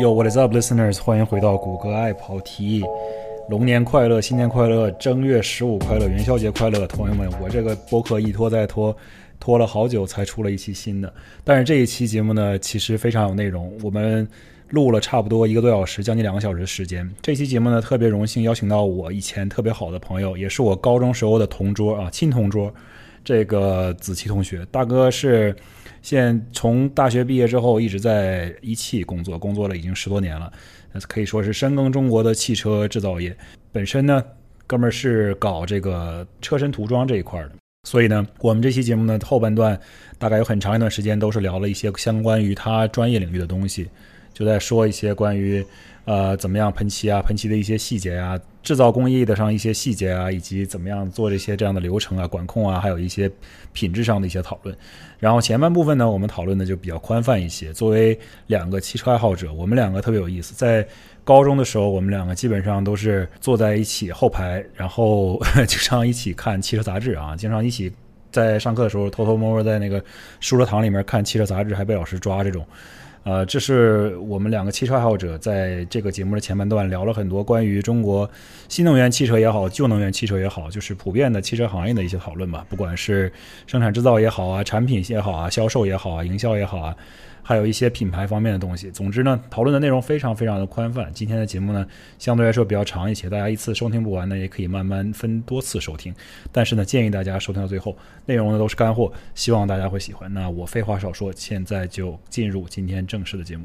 Yo, what is up, listeners？欢迎回到谷歌爱跑题。龙年快乐，新年快乐，正月十五快乐，元宵节快乐，朋友们！我这个播客一拖再拖，拖了好久才出了一期新的。但是这一期节目呢，其实非常有内容。我们录了差不多一个多小时，将近两个小时的时间。这期节目呢，特别荣幸邀请到我以前特别好的朋友，也是我高中时候的同桌啊，亲同桌，这个子琪同学。大哥是。现从大学毕业之后一直在一汽工作，工作了已经十多年了，可以说是深耕中国的汽车制造业。本身呢，哥们儿是搞这个车身涂装这一块的，所以呢，我们这期节目呢后半段大概有很长一段时间都是聊了一些相关于他专业领域的东西，就在说一些关于。呃，怎么样喷漆啊？喷漆的一些细节啊，制造工艺的上一些细节啊，以及怎么样做这些这样的流程啊、管控啊，还有一些品质上的一些讨论。然后前半部分呢，我们讨论的就比较宽泛一些。作为两个汽车爱好者，我们两个特别有意思。在高中的时候，我们两个基本上都是坐在一起后排，然后 经常一起看汽车杂志啊，经常一起在上课的时候偷偷摸摸在那个书桌堂里面看汽车杂志，还被老师抓这种。呃，这是我们两个汽车爱好者在这个节目的前半段聊了很多关于中国新能源汽车也好，旧能源汽车也好，就是普遍的汽车行业的一些讨论吧。不管是生产制造也好啊，产品也好啊，销售也好啊，营销也好啊。还有一些品牌方面的东西。总之呢，讨论的内容非常非常的宽泛。今天的节目呢，相对来说比较长一些，大家一次收听不完呢，也可以慢慢分多次收听。但是呢，建议大家收听到最后，内容呢都是干货，希望大家会喜欢。那我废话少说，现在就进入今天正式的节目。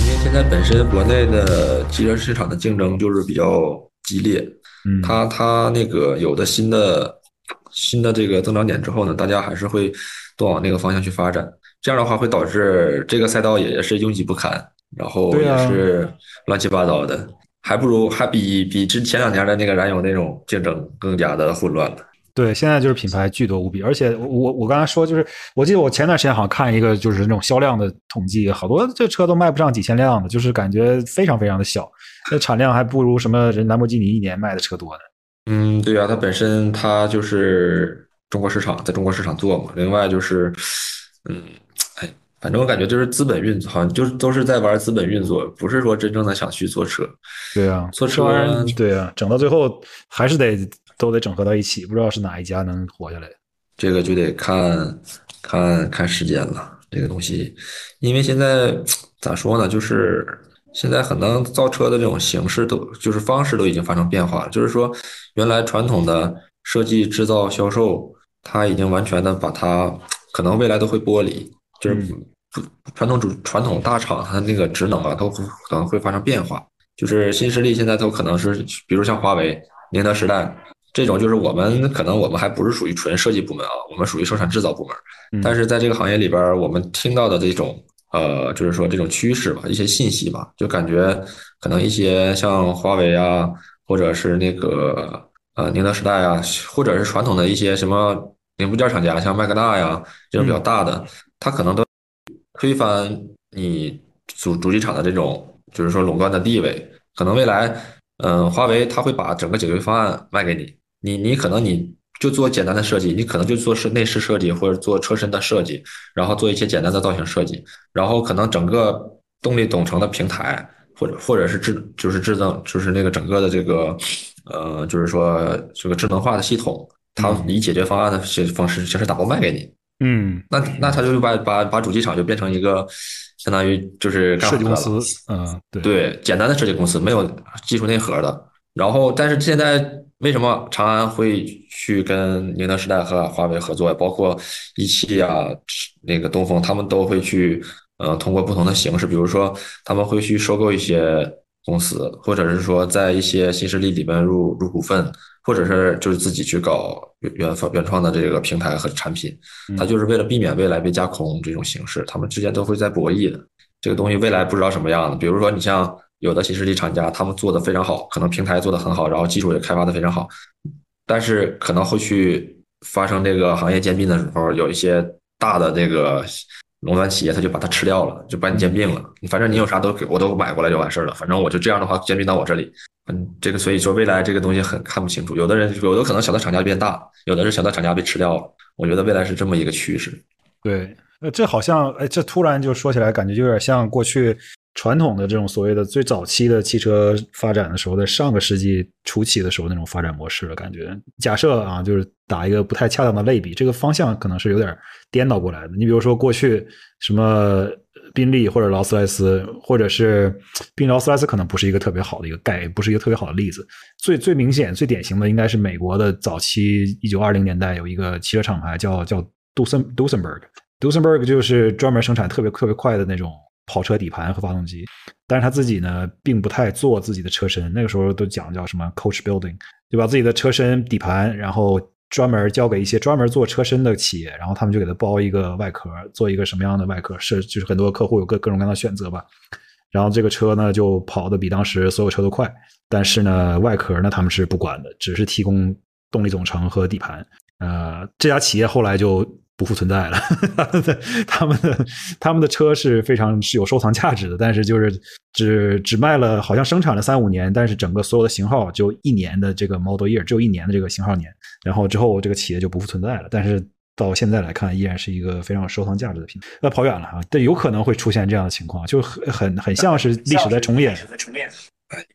因为现在本身国内的汽车市场的竞争就是比较激烈。嗯，它它那个有的新的新的这个增长点之后呢，大家还是会都往那个方向去发展。这样的话会导致这个赛道也是拥挤不堪，然后也是乱七八糟的，还不如还比比之前两年的那个燃油那种竞争更加的混乱了。对，现在就是品牌巨多无比，而且我我刚才说就是，我记得我前段时间好像看一个就是那种销量的统计，好多这车都卖不上几千辆的，就是感觉非常非常的小。那产量还不如什么人兰博基尼一年卖的车多呢。嗯，对啊，它本身它就是中国市场，在中国市场做嘛。另外就是，嗯，哎，反正我感觉就是资本运作，好像就是都是在玩资本运作，不是说真正的想去做车。对啊，做车，对啊，整到最后还是得都得整合到一起，不知道是哪一家能活下来。这个就得看看看时间了，这个东西，因为现在 咋说呢，就是。现在很多造车的这种形式都就是方式都已经发生变化了，就是说，原来传统的设计、制造、销售，它已经完全的把它可能未来都会剥离，就是传统主传统大厂它的那个职能啊，都可能会发生变化。就是新势力现在都可能是，比如像华为、宁德时代这种，就是我们可能我们还不是属于纯设计部门啊，我们属于生产制造部门，但是在这个行业里边，我们听到的这种。呃，就是说这种趋势吧，一些信息吧，就感觉可能一些像华为啊，或者是那个呃宁德时代啊，或者是传统的一些什么零部件厂家，像麦格纳呀这种比较大的，它可能都推翻你主主机厂的这种，就是说垄断的地位。可能未来，嗯，华为它会把整个解决方案卖给你，你你可能你。就做简单的设计，你可能就做是内饰设计或者做车身的设计，然后做一些简单的造型设计，然后可能整个动力总成的平台或者或者是制就是制造就是那个整个的这个呃就是说这个智能化的系统，它以解决方案的方式形式打包卖给你。嗯，那那他就把把把主机厂就变成一个相当于就是设计公司，嗯，对对，简单的设计公司没有技术内核的。然后，但是现在为什么长安会去跟宁德时代和华为合作？包括一汽啊，那个东风，他们都会去，呃，通过不同的形式，比如说他们会去收购一些公司，或者是说在一些新势力里面入入股份，或者是就是自己去搞原原原创的这个平台和产品。他就是为了避免未来被架空这种形式，他们之间都会在博弈的。这个东西未来不知道什么样的，比如说你像。有的新势力厂家，他们做的非常好，可能平台做的很好，然后技术也开发的非常好，但是可能后续发生这个行业兼并的时候，有一些大的这个垄断企业，他就把它吃掉了，就把你兼并了。反正你有啥都给我都买过来就完事儿了。反正我就这样的话兼并到我这里，嗯，这个所以说未来这个东西很看不清楚，有的人有的可能小的厂家变大，有的是小的厂家被吃掉了。我觉得未来是这么一个趋势。对，呃，这好像，哎，这突然就说起来，感觉有点像过去传统的这种所谓的最早期的汽车发展的时候，在上个世纪初期的时候那种发展模式的感觉。假设啊，就是打一个不太恰当的类比，这个方向可能是有点颠倒过来的。你比如说过去什么宾利或者劳斯莱斯，或者是宾劳斯莱斯，可能不是一个特别好的一个概，不是一个特别好的例子。最最明显、最典型的应该是美国的早期一九二零年代有一个汽车厂牌叫叫。杜森杜森 berg，杜森 berg 就是专门生产特别特别快的那种跑车底盘和发动机，但是他自己呢，并不太做自己的车身。那个时候都讲叫什么 coach building，就把自己的车身底盘，然后专门交给一些专门做车身的企业，然后他们就给他包一个外壳，做一个什么样的外壳是，就是很多客户有各各种各样的选择吧。然后这个车呢，就跑得比当时所有车都快，但是呢，外壳呢他们是不管的，只是提供动力总成和底盘。呃，这家企业后来就。不复存在了，他们的他们的车是非常是有收藏价值的，但是就是只只卖了，好像生产了三五年，但是整个所有的型号就一年的这个 model year，只有一年的这个型号年，然后之后这个企业就不复存在了。但是到现在来看，依然是一个非常有收藏价值的品牌。那跑远了哈，但有可能会出现这样的情况，就很很很像是历史在重演。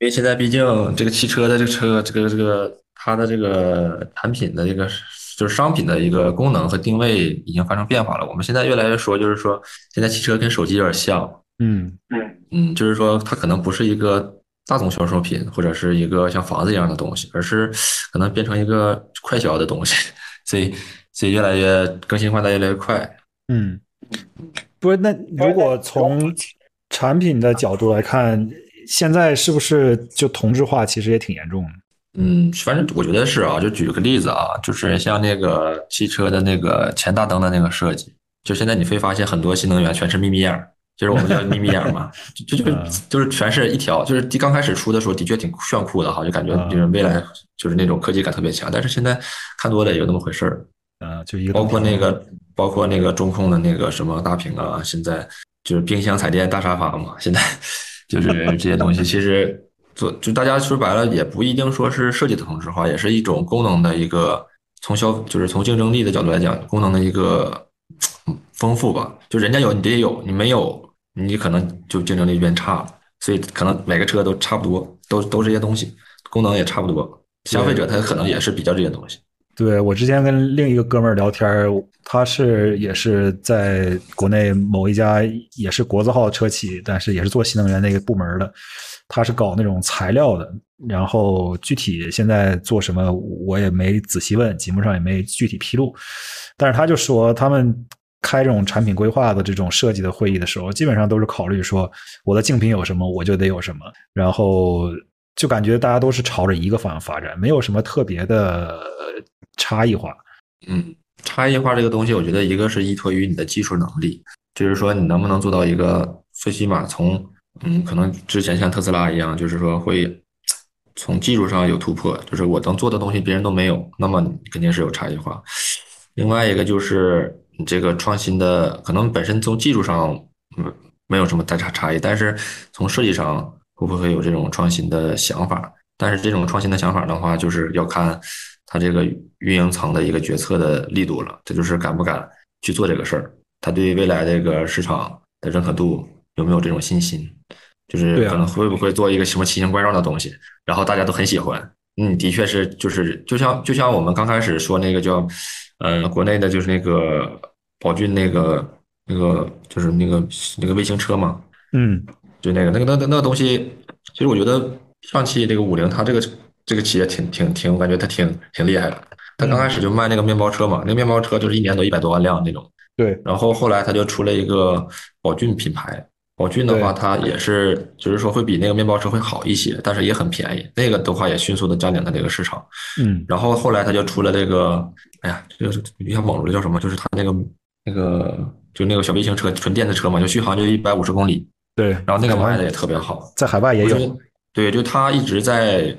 因为现在毕竟这个汽车的这个车，这个这个它的这个产品的这个。就是商品的一个功能和定位已经发生变化了。我们现在越来越说，就是说现在汽车跟手机有点像，嗯嗯嗯，就是说它可能不是一个大宗销售品或者是一个像房子一样的东西，而是可能变成一个快销的东西。所以所以越来越更新换代越来越快。嗯，不是那如果从产品的角度来看，现在是不是就同质化其实也挺严重的？嗯，反正我觉得是啊，就举个例子啊，就是像那个汽车的那个前大灯的那个设计，就现在你会发现很多新能源全是眯眯眼，就是我们叫眯眯眼嘛，就就就是全是一条，就是刚开始出的时候的确挺炫酷的哈，就感觉就是未来就是那种科技感特别强，但是现在看多了也就那么回事儿，啊，就一个包括那个包括那个中控的那个什么大屏啊，现在就是冰箱、彩电、大沙发嘛，现在 就是这些东西其实。做就大家说白了，也不一定说是设计的同质化，也是一种功能的一个从消就是从竞争力的角度来讲，功能的一个丰富吧。就人家有你得有，你没有你可能就竞争力变差了。所以可能每个车都差不多，都都这些东西，功能也差不多。消费者他可能也是比较这些东西。对我之前跟另一个哥们儿聊天儿，他是也是在国内某一家也是国字号车企，但是也是做新能源那个部门的。他是搞那种材料的，然后具体现在做什么我也没仔细问，节目上也没具体披露。但是他就说，他们开这种产品规划的这种设计的会议的时候，基本上都是考虑说我的竞品有什么，我就得有什么，然后就感觉大家都是朝着一个方向发展，没有什么特别的差异化。嗯，差异化这个东西，我觉得一个是依托于你的技术能力，就是说你能不能做到一个最起码从。嗯，可能之前像特斯拉一样，就是说会从技术上有突破，就是我能做的东西别人都没有，那么肯定是有差异化。另外一个就是你这个创新的，可能本身从技术上嗯没有什么太差差异，但是从设计上会不会有这种创新的想法？但是这种创新的想法的话，就是要看他这个运营层的一个决策的力度了，这就是敢不敢去做这个事儿，他对未来这个市场的认可度有没有这种信心？就是可能会不会做一个什么奇形怪状的东西，然后大家都很喜欢。嗯，的确是，就是就像就像我们刚开始说那个叫，呃，国内的就是那个宝骏那个那个就是那个那个卫星车嘛。嗯，就那个那个那那那个东西，其实我觉得上汽这个五菱它这个这个企业挺挺挺，我感觉他挺挺厉害的。他刚开始就卖那个面包车嘛，那个面包车就是一年都一百多万辆那种。对。然后后来他就出了一个宝骏品牌。宝骏的话，它也是，就是说会比那个面包车会好一些，但是也很便宜。那个的话也迅速的占领了这个市场。嗯，然后后来他就出了这个，哎呀，这个一下懵了，叫什么？就是他那个那个就那个小微型车，纯电的车嘛，就续航就一百五十公里。对，然后那个卖的也特别好，在海外也有。对，就他一直在，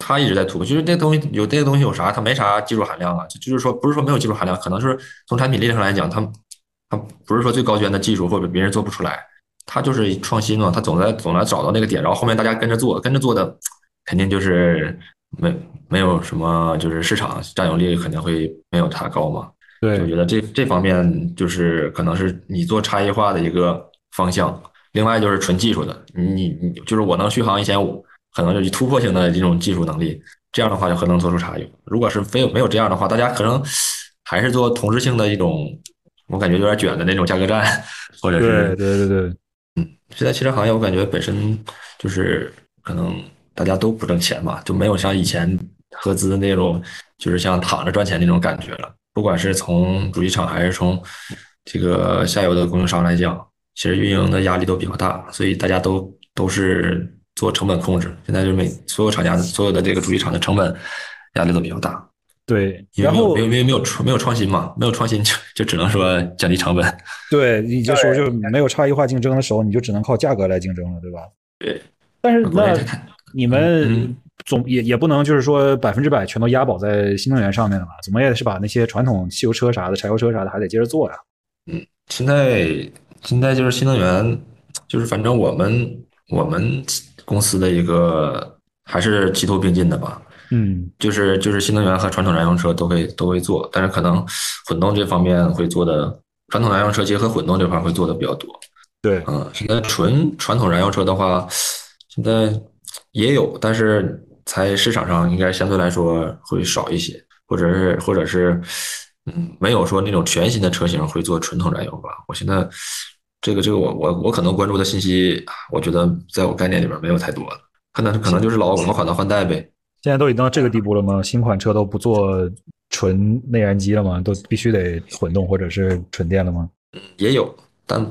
他一直在突破。就是那东西有这个东西有啥？它没啥技术含量啊，就是说不是说没有技术含量，可能是从产品力上来讲，它它不是说最高端的技术或者别人做不出来。他就是创新嘛，他总在总来找到那个点，然后后面大家跟着做，跟着做的肯定就是没没有什么，就是市场占有率肯定会没有它高嘛。对，我觉得这这方面就是可能是你做差异化的一个方向。另外就是纯技术的，你你就是我能续航一千五，可能就是突破性的这种技术能力，这样的话就很能做出差异。如果是非有没有这样的话，大家可能还是做同质性的一种，我感觉有点卷的那种价格战，或者是对对对对，嗯，现在汽车行业我感觉本身就是可能大家都不挣钱嘛，就没有像以前合资那种就是像躺着赚钱那种感觉了。不管是从主机厂还是从这个下游的供应商来讲。其实运营的压力都比较大，所以大家都都是做成本控制。现在就是每所有厂家、所有的这个主机厂的成本压力都比较大。对，然后因为没有没有创没有创新嘛，没有创新就就只能说降低成本。对，你这时候就没有差异化竞争的时候，你就只能靠价格来竞争了，对吧？对。但是那你们总也也不能就是说百分之百全都押宝在新能源上面了吧？怎么也是把那些传统汽油车啥的、柴油车啥的还得接着做呀。嗯，现在。现在就是新能源，就是反正我们我们公司的一个还是齐头并进的吧。嗯，就是就是新能源和传统燃油车都会都会做，但是可能混动这方面会做的，传统燃油车结合混动这块会做的比较多。对，嗯，现在纯传统燃油车的话，现在也有，但是在市场上应该相对来说会少一些，或者是或者是。嗯，没有说那种全新的车型会做纯统燃油吧？我现在这个这个我我我可能关注的信息，我觉得在我概念里边没有太多了，可能可能就是老老款的换代呗。现在都已经到这个地步了吗？新款车都不做纯内燃机了吗？都必须得混动或者是纯电了吗？嗯，也有，但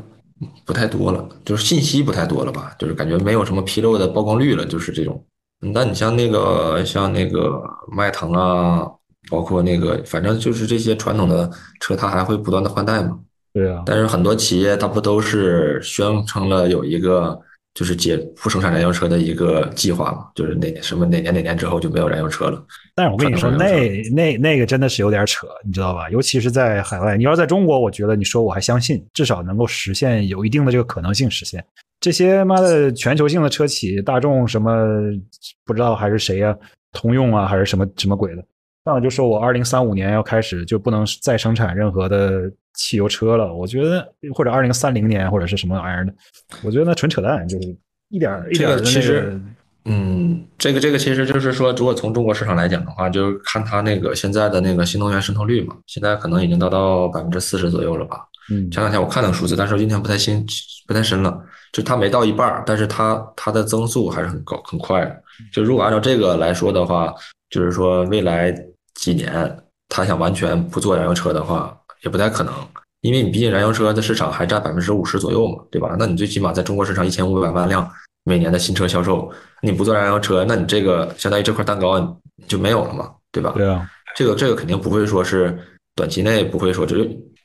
不太多了，就是信息不太多了吧？就是感觉没有什么纰漏的曝光率了，就是这种。那你像那个像那个迈腾啊。包括那个，反正就是这些传统的车，它还会不断的换代嘛。对啊。但是很多企业它不都是宣称了有一个就是解不生产燃油车的一个计划嘛？就是哪年什么哪年哪年之后就没有燃油车了。但是我跟你说，那那那个真的是有点扯，你知道吧？尤其是在海外，你要在中国，我觉得你说我还相信，至少能够实现有一定的这个可能性实现。这些妈的全球性的车企，大众什么不知道还是谁呀？通用啊，还是什么什么鬼的？上来就说我二零三五年要开始就不能再生产任何的汽油车了，我觉得或者二零三零年或者是什么玩意儿的，我觉得那纯扯淡，就是一点一点的其实，嗯，这个这个其实就是说，如果从中国市场来讲的话，就是看它那个现在的那个新能源渗透率嘛，现在可能已经达到百分之四十左右了吧。嗯，前两天我看那个数字，但是今天不太新不太深了，就它没到一半，但是它它的增速还是很高很快的。就如果按照这个来说的话。就是说，未来几年他想完全不做燃油车的话，也不太可能，因为你毕竟燃油车的市场还占百分之五十左右嘛，对吧？那你最起码在中国市场一千五百万辆每年的新车销售，你不做燃油车，那你这个相当于这块蛋糕就没有了嘛，对吧？对啊，这个这个肯定不会说是短期内不会说就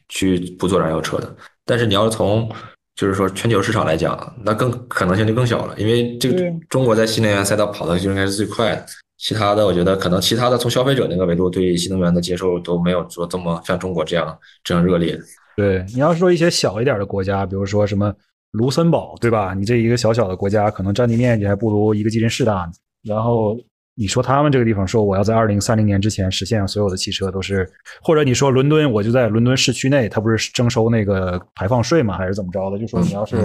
去不做燃油车的，但是你要从就是说全球市场来讲，那更可能性就更小了，因为这个中国在新能源赛道跑的就应该是最快的。其他的，我觉得可能其他的从消费者那个维度对新能源的接受都没有说这么像中国这样这样热烈。对，你要说一些小一点的国家，比如说什么卢森堡，对吧？你这一个小小的国家，可能占地面积还不如一个吉林市大呢。然后你说他们这个地方说我要在二零三零年之前实现所有的汽车都是，或者你说伦敦，我就在伦敦市区内，它不是征收那个排放税吗？还是怎么着的？就说你要是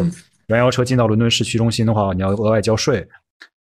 燃油车进到伦敦市区中心的话，你要额外交税。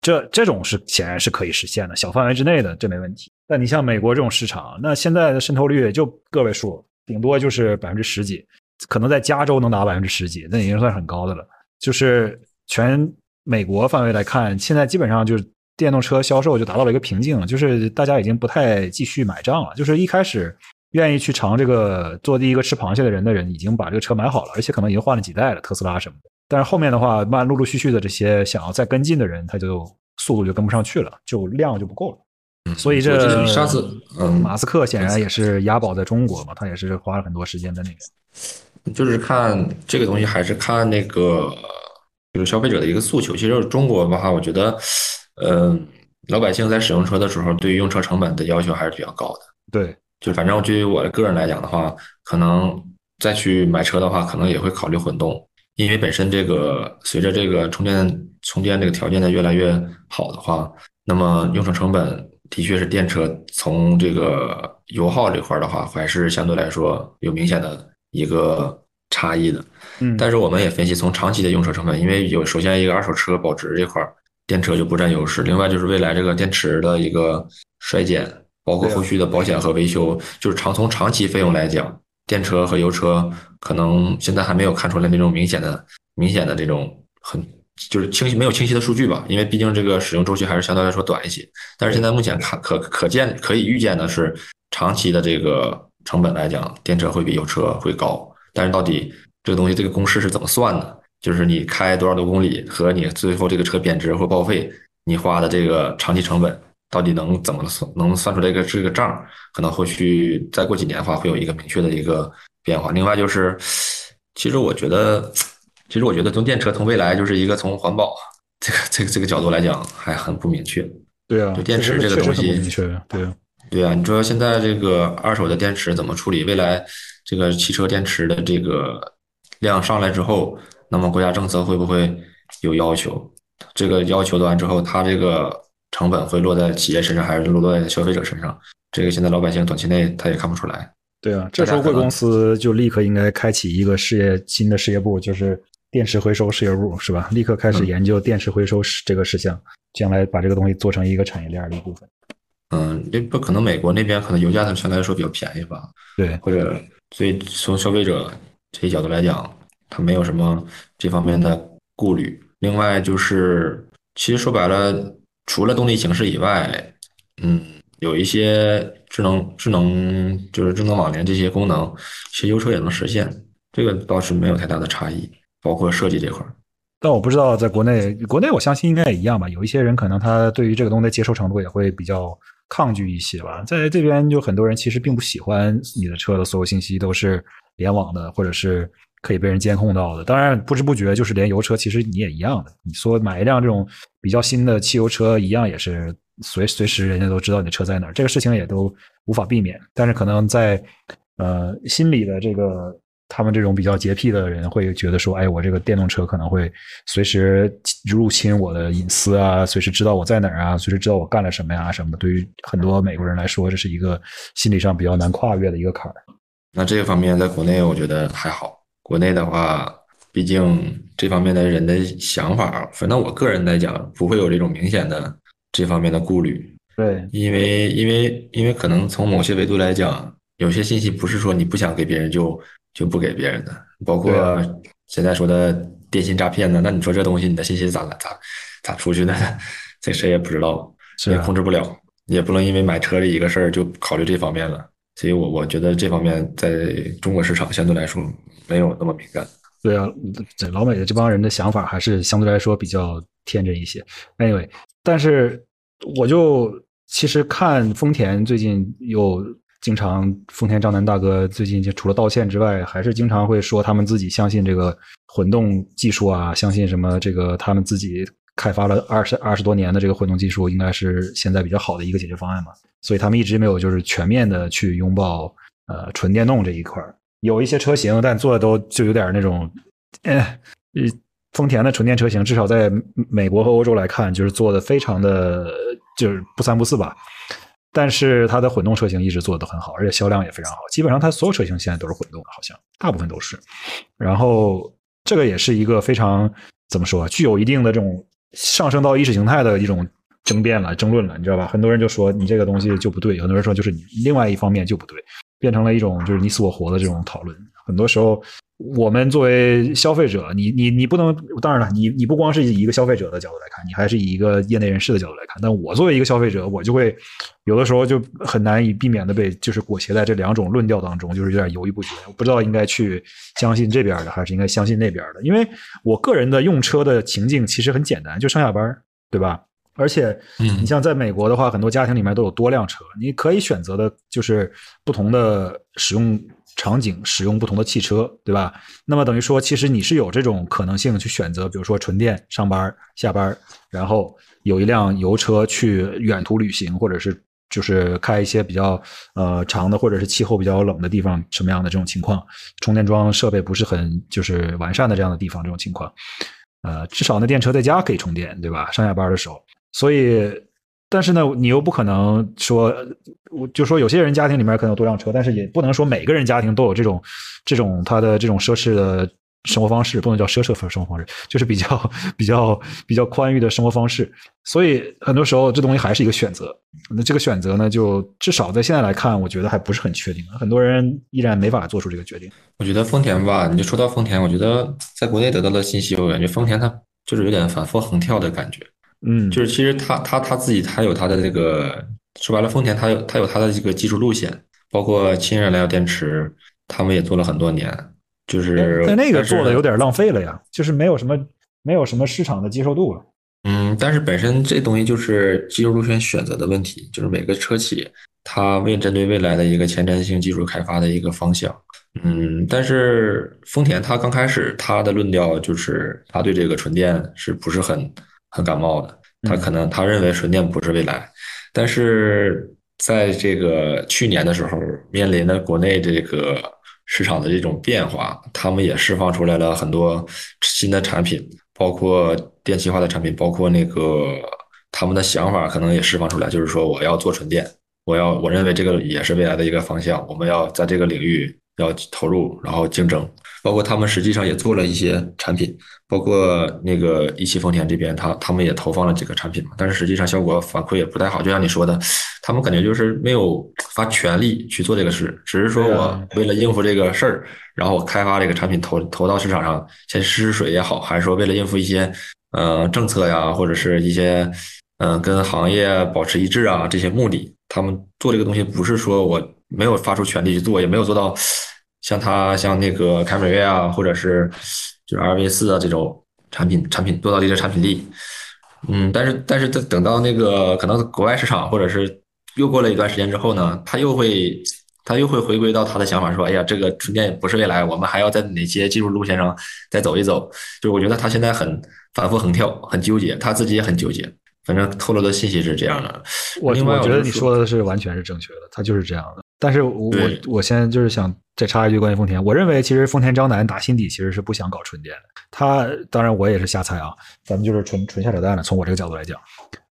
这这种是显然是可以实现的，小范围之内的这没问题。但你像美国这种市场，那现在的渗透率也就个位数，顶多就是百分之十几，可能在加州能达百分之十几，那已经算很高的了。就是全美国范围来看，现在基本上就是电动车销售就达到了一个瓶颈，就是大家已经不太继续买账了。就是一开始愿意去尝这个做第一个吃螃蟹的人的人，已经把这个车买好了，而且可能已经换了几代了，特斯拉什么的。但是后面的话，慢陆陆续续的这些想要再跟进的人，他就速度就跟不上去了，就量就不够了。所以这上次，嗯，马斯克显然也是押宝在中国嘛，他也是花了很多时间在那边。就是看这个东西，还是看那个就是消费者的一个诉求。其实中国的话，我觉得，嗯，老百姓在使用车的时候，对于用车成本的要求还是比较高的。对，就反正对于我的个人来讲的话，可能再去买车的话，可能也会考虑混动。因为本身这个随着这个充电充电这个条件的越来越好的话，那么用车成本的确是电车从这个油耗这块的话，还是相对来说有明显的一个差异的。嗯，但是我们也分析，从长期的用车成本，因为有首先一个二手车保值这块，电车就不占优势；另外就是未来这个电池的一个衰减，包括后续的保险和维修，就是长从长期费用来讲。电车和油车可能现在还没有看出来那种明显的、明显的这种很就是清晰没有清晰的数据吧，因为毕竟这个使用周期还是相对来说短一些。但是现在目前看可可见可以预见的是，长期的这个成本来讲，电车会比油车会高。但是到底这个东西这个公式是怎么算的？就是你开多少多公里和你最后这个车贬值或报废，你花的这个长期成本。到底能怎么算？能算出来一个这个账？可能后续再过几年的话，会有一个明确的一个变化。另外就是，其实我觉得，其实我觉得从电车从未来就是一个从环保这个这个这个角度来讲，还很不明确。对啊，就电池这个东西，对啊，对啊。你说现在这个二手的电池怎么处理？未来这个汽车电池的这个量上来之后，那么国家政策会不会有要求？这个要求完之后，它这个。成本会落在企业身上，还是落在消费者身上？这个现在老百姓短期内他也看不出来。对啊，这时候贵公司就立刻应该开启一个事业新的事业部，就是电池回收事业部，是吧？立刻开始研究电池回收这个事项，将来把这个东西做成一个产业链的一部分。嗯，这不可能，美国那边可能油价它相对来说比较便宜吧？对，或者所以从消费者这一角度来讲，他没有什么这方面的顾虑。另外就是，其实说白了。除了动力形式以外，嗯，有一些智能、智能就是智能网联这些功能，其实油车也能实现，这个倒是没有太大的差异，包括设计这块。但我不知道在国内，国内我相信应该也一样吧。有一些人可能他对于这个东西的接受程度也会比较抗拒一些吧。在这边就很多人其实并不喜欢你的车的所有信息都是联网的，或者是。可以被人监控到的，当然不知不觉就是连油车，其实你也一样的。你说买一辆这种比较新的汽油车，一样也是随随时人家都知道你的车在哪儿，这个事情也都无法避免。但是可能在呃心里的这个他们这种比较洁癖的人会觉得说，哎，我这个电动车可能会随时入侵我的隐私啊，随时知道我在哪儿啊，随时知道我干了什么呀什么的。对于很多美国人来说，这是一个心理上比较难跨越的一个坎儿。那这个方面在国内我觉得还好。国内的话，毕竟这方面的人的想法，反正我个人来讲，不会有这种明显的这方面的顾虑。对，因为因为因为可能从某些维度来讲，有些信息不是说你不想给别人就就不给别人的，包括现在说的电信诈骗呢，那你说这东西你的信息咋咋咋出去的？这谁也不知道，也控制不了，也不能因为买车这一个事儿就考虑这方面了。所以，我我觉得这方面在中国市场相对来说没有那么敏感。对啊，这老美的这帮人的想法还是相对来说比较天真一些。Anyway，但是我就其实看丰田最近又经常，丰田张楠大哥最近就除了道歉之外，还是经常会说他们自己相信这个混动技术啊，相信什么这个他们自己。开发了二十二十多年的这个混动技术，应该是现在比较好的一个解决方案嘛？所以他们一直没有就是全面的去拥抱呃纯电动这一块儿有一些车型，但做的都就有点那种，哎，丰田的纯电车型至少在美国和欧洲来看，就是做的非常的就是不三不四吧。但是它的混动车型一直做的很好，而且销量也非常好。基本上它所有车型现在都是混动的，好像大部分都是。然后这个也是一个非常怎么说，具有一定的这种。上升到意识形态的一种争辩了、争论了，你知道吧？很多人就说你这个东西就不对，很多人说就是你另外一方面就不对，变成了一种就是你死我活的这种讨论。很多时候。我们作为消费者，你你你不能，当然了，你你不光是以一个消费者的角度来看，你还是以一个业内人士的角度来看。但我作为一个消费者，我就会有的时候就很难以避免的被就是裹挟在这两种论调当中，就是有点犹豫不决。我不知道应该去相信这边的，还是应该相信那边的。因为我个人的用车的情境其实很简单，就上下班，对吧？而且，你像在美国的话，很多家庭里面都有多辆车，你可以选择的就是不同的使用。场景使用不同的汽车，对吧？那么等于说，其实你是有这种可能性去选择，比如说纯电上班、下班，然后有一辆油车去远途旅行，或者是就是开一些比较呃长的或者是气候比较冷的地方，什么样的这种情况，充电桩设备不是很就是完善的这样的地方，这种情况，呃，至少那电车在家可以充电，对吧？上下班的时候，所以，但是呢，你又不可能说，我就说有些人家庭里面可能有多辆车，但是也不能说每个人家庭都有这种这种他的这种奢侈的。生活方式不能叫奢侈生活方式，就是比较比较比较宽裕的生活方式。所以很多时候这东西还是一个选择。那这个选择呢，就至少在现在来看，我觉得还不是很确定。很多人依然没法做出这个决定。我觉得丰田吧，你就说到丰田，我觉得在国内得到的信息，我感觉丰田它就是有点反复横跳的感觉。嗯，就是其实他他他自己他有他的这个说白了，丰田他有他有他的这个技术路线，包括氢燃料电池，他们也做了很多年。就是在那个做的有点浪费了呀，就是没有什么没有什么市场的接受度了。嗯，但是本身这东西就是技术路线选择的问题，就是每个车企它为针对未来的一个前瞻性技术开发的一个方向。嗯，但是丰田它刚开始它的论调就是它对这个纯电是不是很很感冒的，他可能他认为纯电不是未来，但是在这个去年的时候面临的国内这个。市场的这种变化，他们也释放出来了很多新的产品，包括电气化的产品，包括那个他们的想法可能也释放出来，就是说我要做纯电，我要我认为这个也是未来的一个方向，我们要在这个领域要投入，然后竞争。包括他们实际上也做了一些产品，包括那个一汽丰田这边，他他们也投放了几个产品嘛，但是实际上效果反馈也不太好。就像你说的，他们感觉就是没有发全力去做这个事，只是说我为了应付这个事儿，然后我开发这个产品投投到市场上先试试水也好，还是说为了应付一些呃政策呀，或者是一些嗯跟行业保持一致啊这些目的，他们做这个东西不是说我没有发出全力去做，也没有做到。像它像那个凯美瑞啊，或者是就是 R V 四啊这种产品产品做到一定产品力，嗯，但是但是等等到那个可能国外市场或者是又过了一段时间之后呢，他又会他又会回归到他的想法，说哎呀，这个纯电不是未来，我们还要在哪些技术路线上再走一走？就是我觉得他现在很反复横跳，很纠结，他自己也很纠结。反正透露的信息是这样的。我我觉得你说的是完全是正确的，他就是这样的。但是我我现在就是想。再插一句关于丰田，我认为其实丰田章男打心底其实是不想搞纯电的。他当然我也是瞎猜啊，咱们就是纯纯瞎扯淡了。从我这个角度来讲，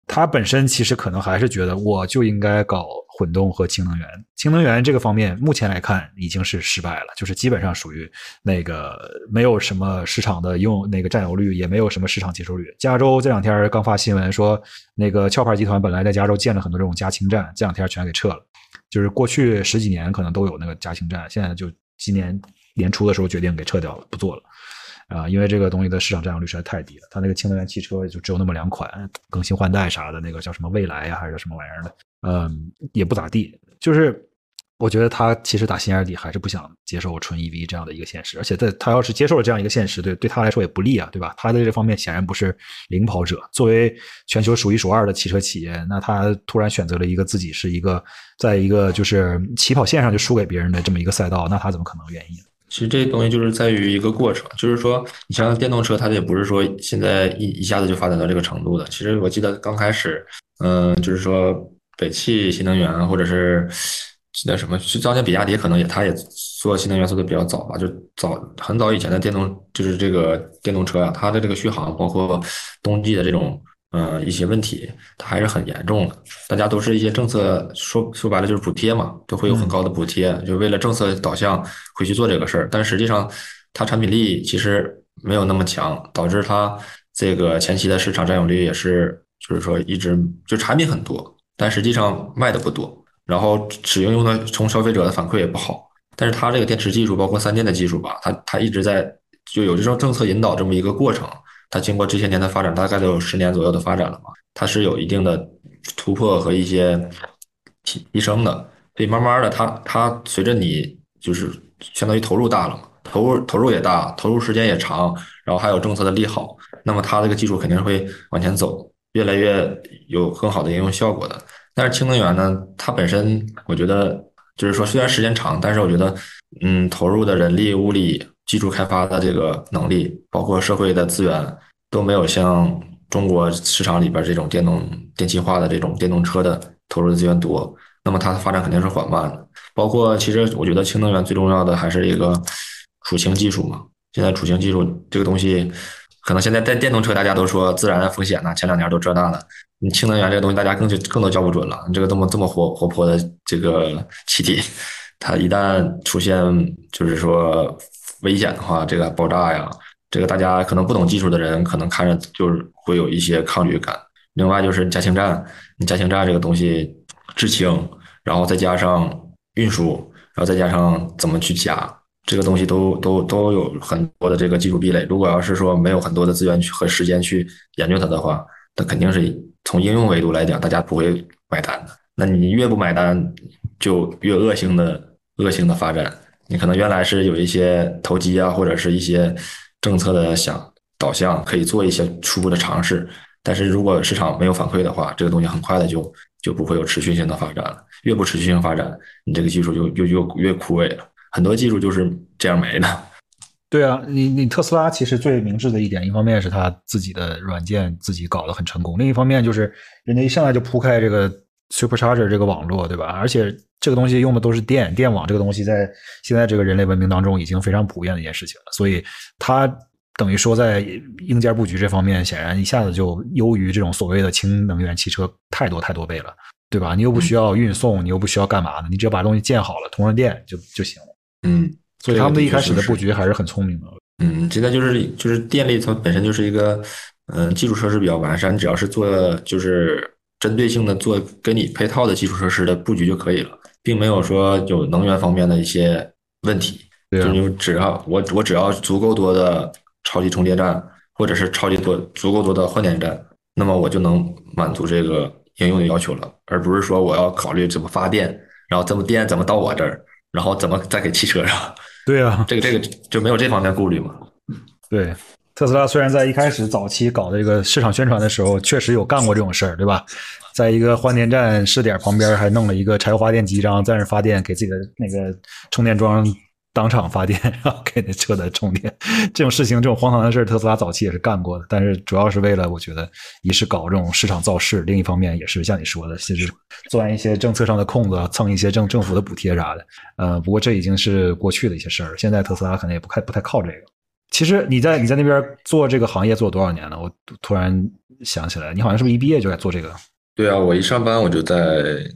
他本身其实可能还是觉得我就应该搞混动和氢能源。氢能源这个方面目前来看已经是失败了，就是基本上属于那个没有什么市场的用那个占有率，也没有什么市场接受率。加州这两天刚发新闻说，那个壳牌集团本来在加州建了很多这种加氢站，这两天全给撤了。就是过去十几年可能都有那个加氢站，现在就今年年初的时候决定给撤掉了，不做了，啊，因为这个东西的市场占有率实在太低了。它那个氢能源汽车就只有那么两款，更新换代啥的，那个叫什么未来呀，还是什么玩意儿的，嗯，也不咋地，就是。我觉得他其实打心眼里还是不想接受纯 EV 这样的一个现实，而且在他要是接受了这样一个现实，对对他来说也不利啊，对吧？他在这方面显然不是领跑者。作为全球数一数二的汽车企业，那他突然选择了一个自己是一个在一个就是起跑线上就输给别人的这么一个赛道，那他怎么可能愿意？其实这东西就是在于一个过程，就是说，你像电动车，它也不是说现在一一下子就发展到这个程度的。其实我记得刚开始，嗯，就是说北汽新能源或者是。那什么，就当年比亚迪可能也，他也做新能源做的比较早吧，就早很早以前的电动，就是这个电动车啊，它的这个续航，包括冬季的这种，呃，一些问题，它还是很严重的。大家都是一些政策，说说白了就是补贴嘛，都会有很高的补贴，就为了政策导向会去做这个事儿。但实际上，它产品力其实没有那么强，导致它这个前期的市场占有率也是，就是说一直就产品很多，但实际上卖的不多。然后使用用的从消费者的反馈也不好，但是它这个电池技术包括三电的技术吧，它它一直在就有这种政策引导这么一个过程，它经过这些年的发展，大概都有十年左右的发展了嘛，它是有一定的突破和一些提提升的，所以慢慢的它它随着你就是相当于投入大了嘛，投入投入也大，投入时间也长，然后还有政策的利好，那么它这个技术肯定会往前走，越来越有更好的应用效果的。但是氢能源呢，它本身我觉得就是说，虽然时间长，但是我觉得，嗯，投入的人力、物力、技术开发的这个能力，包括社会的资源，都没有像中国市场里边这种电动电气化的这种电动车的投入的资源多，那么它的发展肯定是缓慢的。包括其实我觉得氢能源最重要的还是一个储氢技术嘛。现在储氢技术这个东西，可能现在在电动车大家都说自燃风险呐，前两年都这那的。你氢能源这个东西大家更就更都叫不准了。你这个这么这么活活泼的这个气体，它一旦出现就是说危险的话，这个爆炸呀。这个大家可能不懂技术的人，可能看着就是会有一些抗拒感。另外就是加氢站，你加氢站这个东西制氢，然后再加上运输，然后再加上怎么去加，这个东西都都都有很多的这个技术壁垒。如果要是说没有很多的资源去和时间去研究它的话，那肯定是从应用维度来讲，大家不会买单的。那你越不买单，就越恶性的恶性的发展。你可能原来是有一些投机啊，或者是一些。政策的想导向可以做一些初步的尝试，但是如果市场没有反馈的话，这个东西很快的就就不会有持续性的发展了。越不持续性发展，你这个技术就就就越枯萎了。很多技术就是这样没的。对啊，你你特斯拉其实最明智的一点，一方面是它自己的软件自己搞得很成功，另一方面就是人家一上来就铺开这个 Supercharger 这个网络，对吧？而且这个东西用的都是电电网，这个东西在现在这个人类文明当中已经非常普遍的一件事情了。所以它等于说在硬件布局这方面，显然一下子就优于这种所谓的氢能源汽车太多太多倍了，对吧？你又不需要运送，你又不需要干嘛的，你只要把东西建好了，通上电就就行了。嗯，所以他们一开始的布局还是很聪明的。嗯，现在就是就是电力它本身就是一个嗯基础设施比较完善，你只要是做就是。针对性的做跟你配套的基础设施的布局就可以了，并没有说有能源方面的一些问题。对，就只要我我只要足够多的超级充电站，或者是超级多足够多的换电站，那么我就能满足这个应用的要求了，而不是说我要考虑怎么发电，然后怎么电怎么到我这儿，然后怎么再给汽车上。对啊，这个这个就没有这方面顾虑嘛。对。特斯拉虽然在一开始早期搞这个市场宣传的时候，确实有干过这种事儿，对吧？在一个换电站试点旁边还弄了一个柴油发电机，然后在那发电，给自己的那个充电桩当场发电，然后给那车的充电。这种事情，这种荒唐的事，特斯拉早期也是干过的。但是主要是为了，我觉得一是搞这种市场造势，另一方面也是像你说的，其实钻一些政策上的空子，蹭一些政政府的补贴啥的。呃，不过这已经是过去的一些事儿了。现在特斯拉可能也不太不太靠这个。其实你在你在那边做这个行业做多少年了？我突然想起来，你好像是不是一毕业就在做这个？对啊，我一上班我就在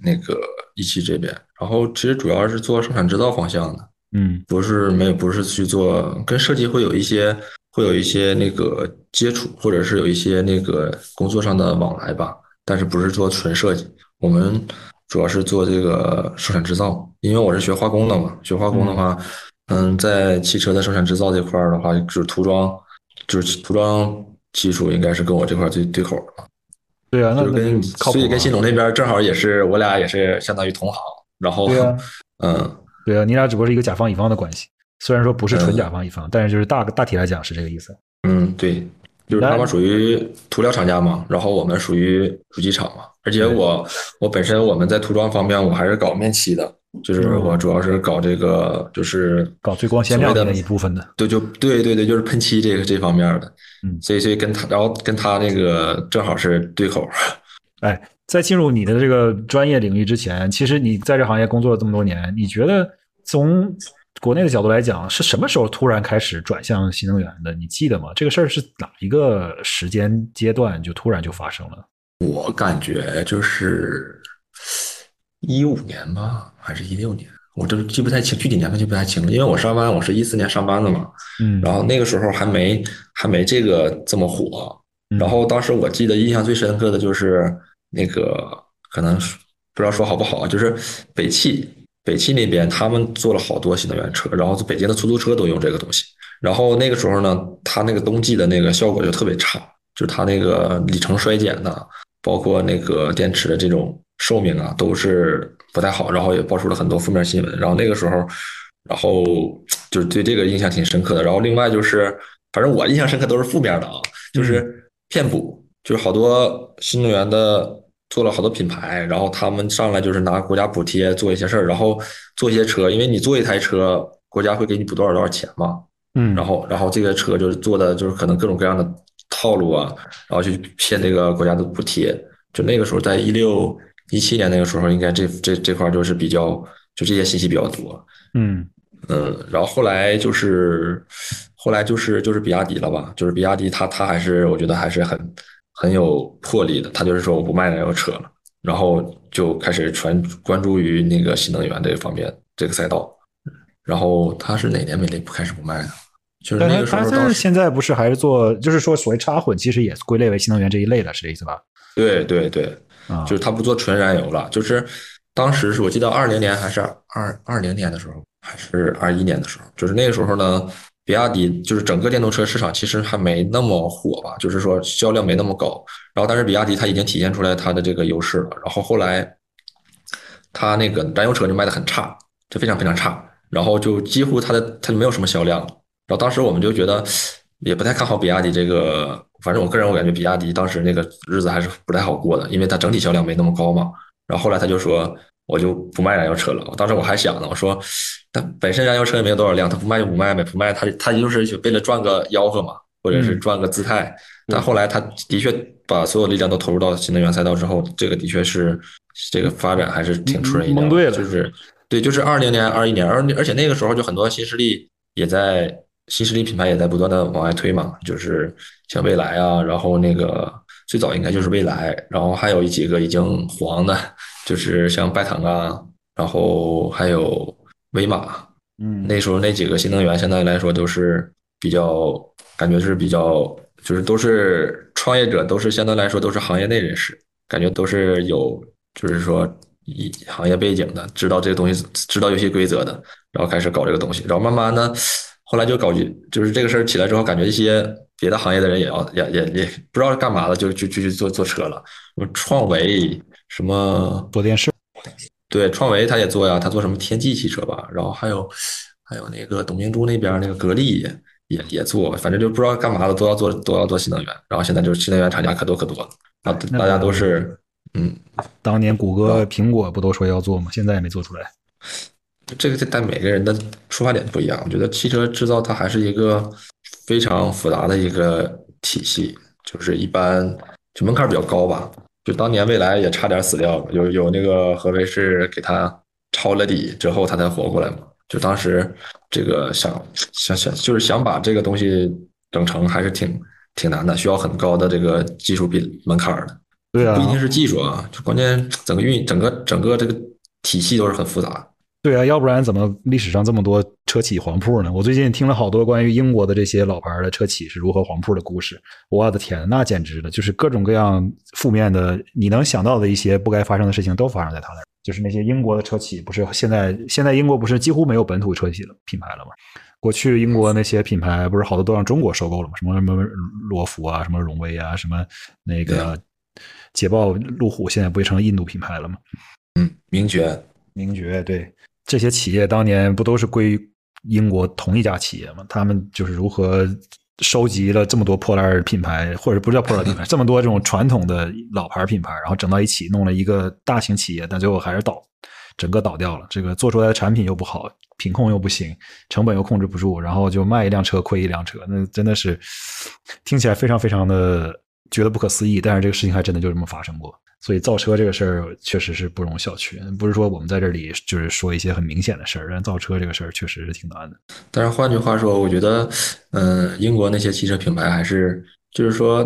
那个一汽这边，然后其实主要是做生产制造方向的，嗯，不是没有不是去做跟设计会有一些会有一些那个接触，或者是有一些那个工作上的往来吧，但是不是做纯设计，我们主要是做这个生产制造，因为我是学化工的嘛，学化工的话。嗯，在汽车的生产制造这块儿的话，就是涂装，就是涂装技术应该是跟我这块最对口的。对啊，那就跟所以跟新总那边正好也是，我俩也是相当于同行。然后，啊，嗯，对啊，你俩只不过是一个甲方乙方的关系，虽然说不是纯甲方乙方，但是就是大大体来讲是这个意思。嗯，对，就是他们属于涂料厂家嘛，然后我们属于主机厂嘛，而且我我本身我们在涂装方面我还是搞面漆的。就是我主要是搞这个，就是搞最光鲜亮丽的一部分的，对，就对对对，就是喷漆这个这方面的，嗯，所以所以跟他，然后跟他那个正好是对口。哎，在进入你的这个专业领域之前，其实你在这行业工作了这么多年，你觉得从国内的角度来讲，是什么时候突然开始转向新能源的？你记得吗？这个事儿是哪一个时间阶段就突然就发生了？我感觉就是。一五年吧，还是一六年，我就记不太清具体年份，记不太清了。因为我上班，我是一四年上班的嘛，嗯，然后那个时候还没还没这个这么火。然后当时我记得印象最深刻的就是那个，可能不知道说好不好，就是北汽，北汽那边他们做了好多新能源车，然后北京的出租车都用这个东西。然后那个时候呢，它那个冬季的那个效果就特别差，就是它那个里程衰减呐，包括那个电池的这种。寿命啊都是不太好，然后也爆出了很多负面新闻。然后那个时候，然后就是对这个印象挺深刻的。然后另外就是，反正我印象深刻都是负面的啊，就是骗补，就是好多新能源的做了好多品牌，然后他们上来就是拿国家补贴做一些事儿，然后做一些车，因为你做一台车，国家会给你补多少多少钱嘛，嗯，然后然后这个车就是做的就是可能各种各样的套路啊，然后去骗这个国家的补贴。就那个时候在一六。一七年那个时候，应该这这这块就是比较就这些信息比较多。嗯嗯，然后后来就是后来就是就是比亚迪了吧？就是比亚迪，它它还是我觉得还是很很有魄力的。他就是说我不卖燃油车了，然后就开始全关注于那个新能源这个方面这个赛道。然后他是哪年没不开始不卖的？就是那个时候它当时现在不是还是做，就是说所谓插混，其实也归类为新能源这一类的，是这意思吧？对对对，啊，就是他不做纯燃油了，就是当时是我记得二零年还是二二零年的时候，还是二一年的时候，就是那个时候呢，比亚迪就是整个电动车市场其实还没那么火吧，就是说销量没那么高。然后但是比亚迪它已经体现出来它的这个优势了。然后后来它那个燃油车就卖的很差，就非常非常差，然后就几乎它的它就没有什么销量了。然后当时我们就觉得也不太看好比亚迪这个，反正我个人我感觉比亚迪当时那个日子还是不太好过的，因为它整体销量没那么高嘛。然后后来他就说我就不卖燃油车了。我当时我还想呢，我说它本身燃油车也没有多少辆，他不卖就不卖呗，不卖它它就是为了赚个吆喝嘛，或者是赚个姿态。但后来他的确把所有力量都投入到新能源赛道之后，这个的确是这个发展还是挺出人意料对了就是对，就是二零年、二一年，而而且那个时候就很多新势力也在新势力品牌也在不断的往外推嘛，就是像蔚来啊，然后那个最早应该就是蔚来，然后还有几个已经黄的，就是像拜腾啊，然后还有威马，嗯，那时候那几个新能源相对来说都是比较，感觉是比较，就是都是创业者，都是相对来说都是行业内人士，感觉都是有，就是说以行业背景的，知道这个东西，知道游戏规则的，然后开始搞这个东西，然后慢慢呢，后来就搞就是这个事儿起来之后，感觉一些别的行业的人也要也也也不知道是干嘛的，就就就去做做车了，什么创维，什么做电视，对，创维他也做呀，他做什么天际汽车吧，然后还有还有那个董明珠那边那个格力也也也做，反正就不知道干嘛的都要做都要做新能源，然后现在就是新能源厂家可多可多了，啊大家都是嗯，当年谷歌、苹果不都说要做吗？现在也没做出来。这个但每个人的出发点不一样，我觉得汽车制造它还是一个非常复杂的一个体系，就是一般就门槛比较高吧。就当年未来也差点死掉了，有有那个合肥是给他抄了底之后，他才活过来嘛。就当时这个想想想，就是想把这个东西整成，还是挺挺难的，需要很高的这个技术比门槛的。对啊不一，定是技术啊，就关键整个运整个整个这个体系都是很复杂的。对啊，要不然怎么历史上这么多车企黄铺呢？我最近听了好多关于英国的这些老牌的车企是如何黄铺的故事。我的天，那简直了，就是各种各样负面的，你能想到的一些不该发生的事情都发生在他那儿。就是那些英国的车企，不是现在现在英国不是几乎没有本土车企了品牌了吗？过去英国那些品牌不是好多都让中国收购了吗？什么什么罗孚啊，什么荣威啊，什么那个捷豹、路虎，现在不也成了印度品牌了吗？嗯，名爵，名爵对这些企业当年不都是归于英国同一家企业吗？他们就是如何收集了这么多破烂品牌，或者不是叫破烂品牌，这么多这种传统的老牌品牌，然后整到一起，弄了一个大型企业，但最后还是倒，整个倒掉了。这个做出来的产品又不好，品控又不行，成本又控制不住，然后就卖一辆车亏一辆车，那真的是听起来非常非常的觉得不可思议。但是这个事情还真的就这么发生过。所以造车这个事儿确实是不容小觑，不是说我们在这里就是说一些很明显的事儿，但造车这个事儿确实是挺难的。但是换句话说，我觉得，嗯，英国那些汽车品牌还是，就是说，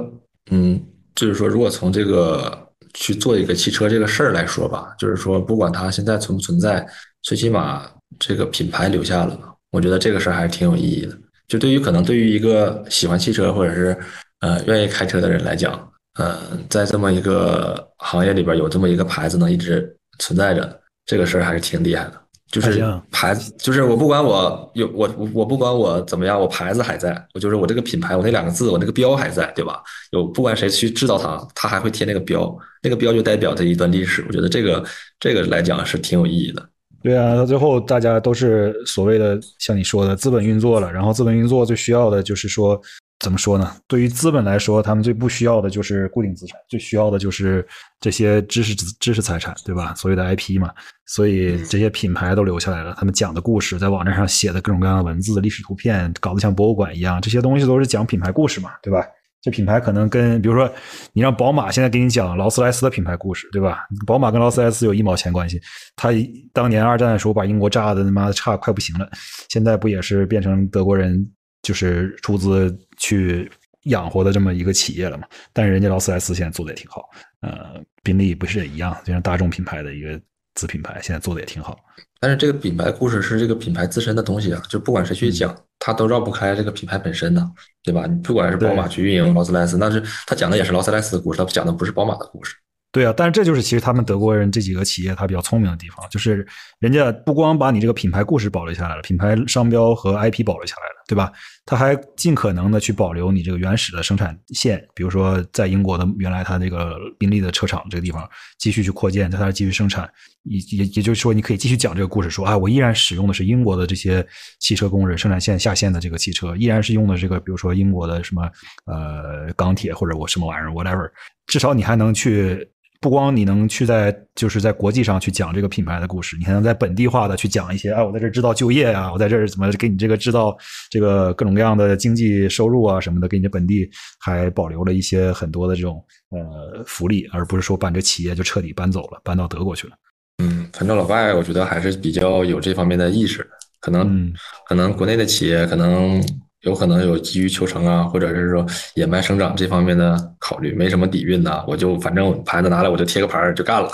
嗯，就是说，如果从这个去做一个汽车这个事儿来说吧，就是说，不管它现在存不存在，最起码这个品牌留下了，我觉得这个事儿还是挺有意义的。就对于可能对于一个喜欢汽车或者是呃愿意开车的人来讲，呃，在这么一个行业里边有这么一个牌子能一直存在着，这个事儿还是挺厉害的。就是牌子，就是我不管我有我我我不管我怎么样，我牌子还在，我就是我这个品牌，我那两个字，我那个标还在，对吧？有不管谁去制造它，它还会贴那个标，那个标就代表着一段历史。我觉得这个这个来讲是挺有意义的。对啊，到最后大家都是所谓的像你说的资本运作了，然后资本运作最需要的就是说怎么说呢？对于资本来说，他们最不需要的就是固定资产，最需要的就是这些知识知识财产，对吧？所谓的 IP 嘛，所以这些品牌都留下来了，他们讲的故事，在网站上写的各种各样的文字、历史图片，搞得像博物馆一样，这些东西都是讲品牌故事嘛，对吧？这品牌可能跟比如说你让宝马现在给你讲劳斯莱斯的品牌故事，对吧？宝马跟劳斯莱斯有一毛钱关系。他当年二战的时候把英国炸的他妈的差快不行了，现在不也是变成德国人就是出资去养活的这么一个企业了嘛？但是人家劳斯莱斯现在做的也挺好，呃，宾利不是也一样，就像大众品牌的一个子品牌，现在做的也挺好。但是这个品牌故事是这个品牌自身的东西啊，就不管谁去讲，他都绕不开这个品牌本身的，对吧？你不管是宝马去运营劳斯莱斯，那是他讲的也是劳斯莱斯的故事，他讲的不是宝马的故事。对啊，但是这就是其实他们德国人这几个企业他比较聪明的地方，就是人家不光把你这个品牌故事保留下来了，品牌商标和 IP 保留下来了，对吧？他还尽可能的去保留你这个原始的生产线，比如说在英国的原来他这个宾利的车厂这个地方继续去扩建，在它继续生产，也也也就是说你可以继续讲这个故事，说啊，我依然使用的是英国的这些汽车工人生产线下线的这个汽车，依然是用的这个比如说英国的什么呃钢铁或者我什么玩意儿 whatever，至少你还能去。不光你能去在就是在国际上去讲这个品牌的故事，你还能在本地化的去讲一些，哎，我在这儿制造就业啊，我在这儿怎么给你这个制造这个各种各样的经济收入啊什么的，给你本地还保留了一些很多的这种呃福利，而不是说把这企业就彻底搬走了，搬到德国去了。嗯，反正老外我觉得还是比较有这方面的意识，可能可能国内的企业可能。有可能有急于求成啊，或者是说野蛮生长这方面的考虑，没什么底蕴呐，我就反正牌子拿来我就贴个牌儿就干了，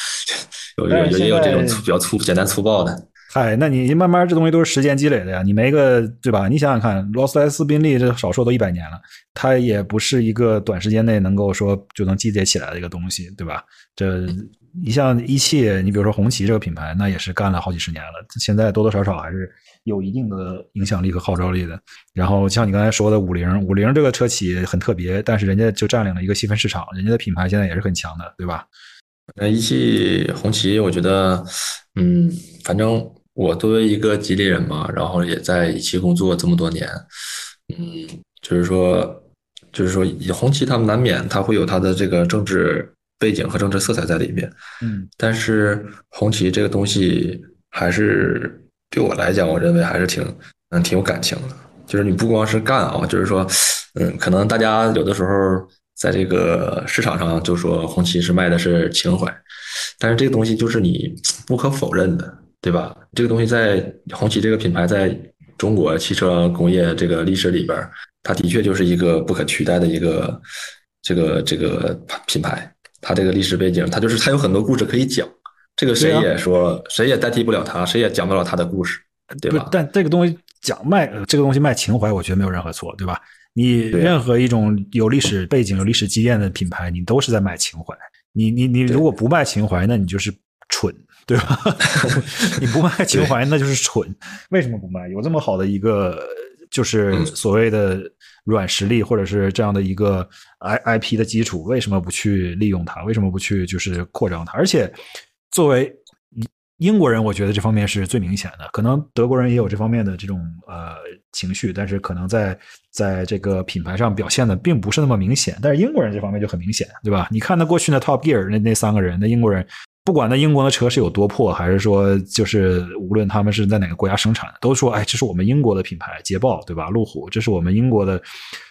有有有也有这种粗比较粗简单粗暴的。嗨，那你慢慢这东西都是时间积累的呀，你没个对吧？你想想看，劳斯莱斯、宾利这少说都一百年了，它也不是一个短时间内能够说就能积累起来的一个东西，对吧？这你像一汽，你比如说红旗这个品牌，那也是干了好几十年了，现在多多少少还是。有一定的影响力和号召力的。然后像你刚才说的五菱，五菱这个车企很特别，但是人家就占领了一个细分市场，人家的品牌现在也是很强的，对吧？那一汽红旗，我觉得，嗯，反正我作为一个吉林人嘛，然后也在一汽工作这么多年，嗯，就是说，就是说，红旗他们难免他会有他的这个政治背景和政治色彩在里面，嗯，但是红旗这个东西还是。对我来讲，我认为还是挺嗯挺有感情的。就是你不光是干啊，就是说，嗯，可能大家有的时候在这个市场上就说红旗是卖的是情怀，但是这个东西就是你不可否认的，对吧？这个东西在红旗这个品牌在中国汽车工业这个历史里边，它的确就是一个不可取代的一个这个这个品牌。它这个历史背景，它就是它有很多故事可以讲。这个谁也说，谁也代替不了他，谁也讲不了他的故事，对吧？但这个东西讲卖，这个东西卖情怀，我觉得没有任何错，对吧？你任何一种有历史背景、有历史积淀的品牌，你都是在卖情怀。你你你如果不卖情怀，那你就是蠢，对吧？你不卖情怀，那就是蠢。为什么不卖？有这么好的一个，就是所谓的软实力，或者是这样的一个 I I P 的基础，为什么不去利用它？为什么不去就是扩张它？而且。作为英国人，我觉得这方面是最明显的。可能德国人也有这方面的这种呃情绪，但是可能在在这个品牌上表现的并不是那么明显。但是英国人这方面就很明显，对吧？你看那过去那 Top Gear 那那三个人，那英国人，不管那英国的车是有多破，还是说就是无论他们是在哪个国家生产的，都说哎，这是我们英国的品牌，捷豹，对吧？路虎，这是我们英国的。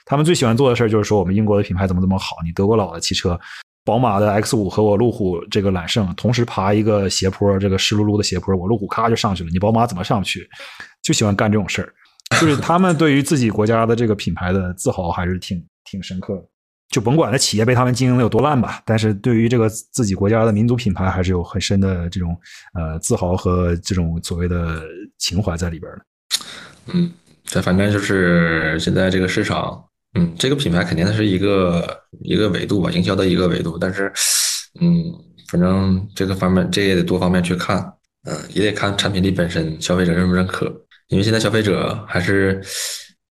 他们最喜欢做的事儿就是说我们英国的品牌怎么怎么好，你德国佬的汽车。宝马的 X 五和我路虎这个揽胜同时爬一个斜坡，这个湿漉漉的斜坡，我路虎咔就上去了。你宝马怎么上不去？就喜欢干这种事儿，就是他们对于自己国家的这个品牌的自豪还是挺挺深刻的。就甭管那企业被他们经营的有多烂吧，但是对于这个自己国家的民族品牌还是有很深的这种呃自豪和这种所谓的情怀在里边的。嗯，这反正就是现在这个市场。嗯，这个品牌肯定是一个一个维度吧，营销的一个维度。但是，嗯，反正这个方面，这也得多方面去看。嗯，也得看产品力本身，消费者认不认可。因为现在消费者还是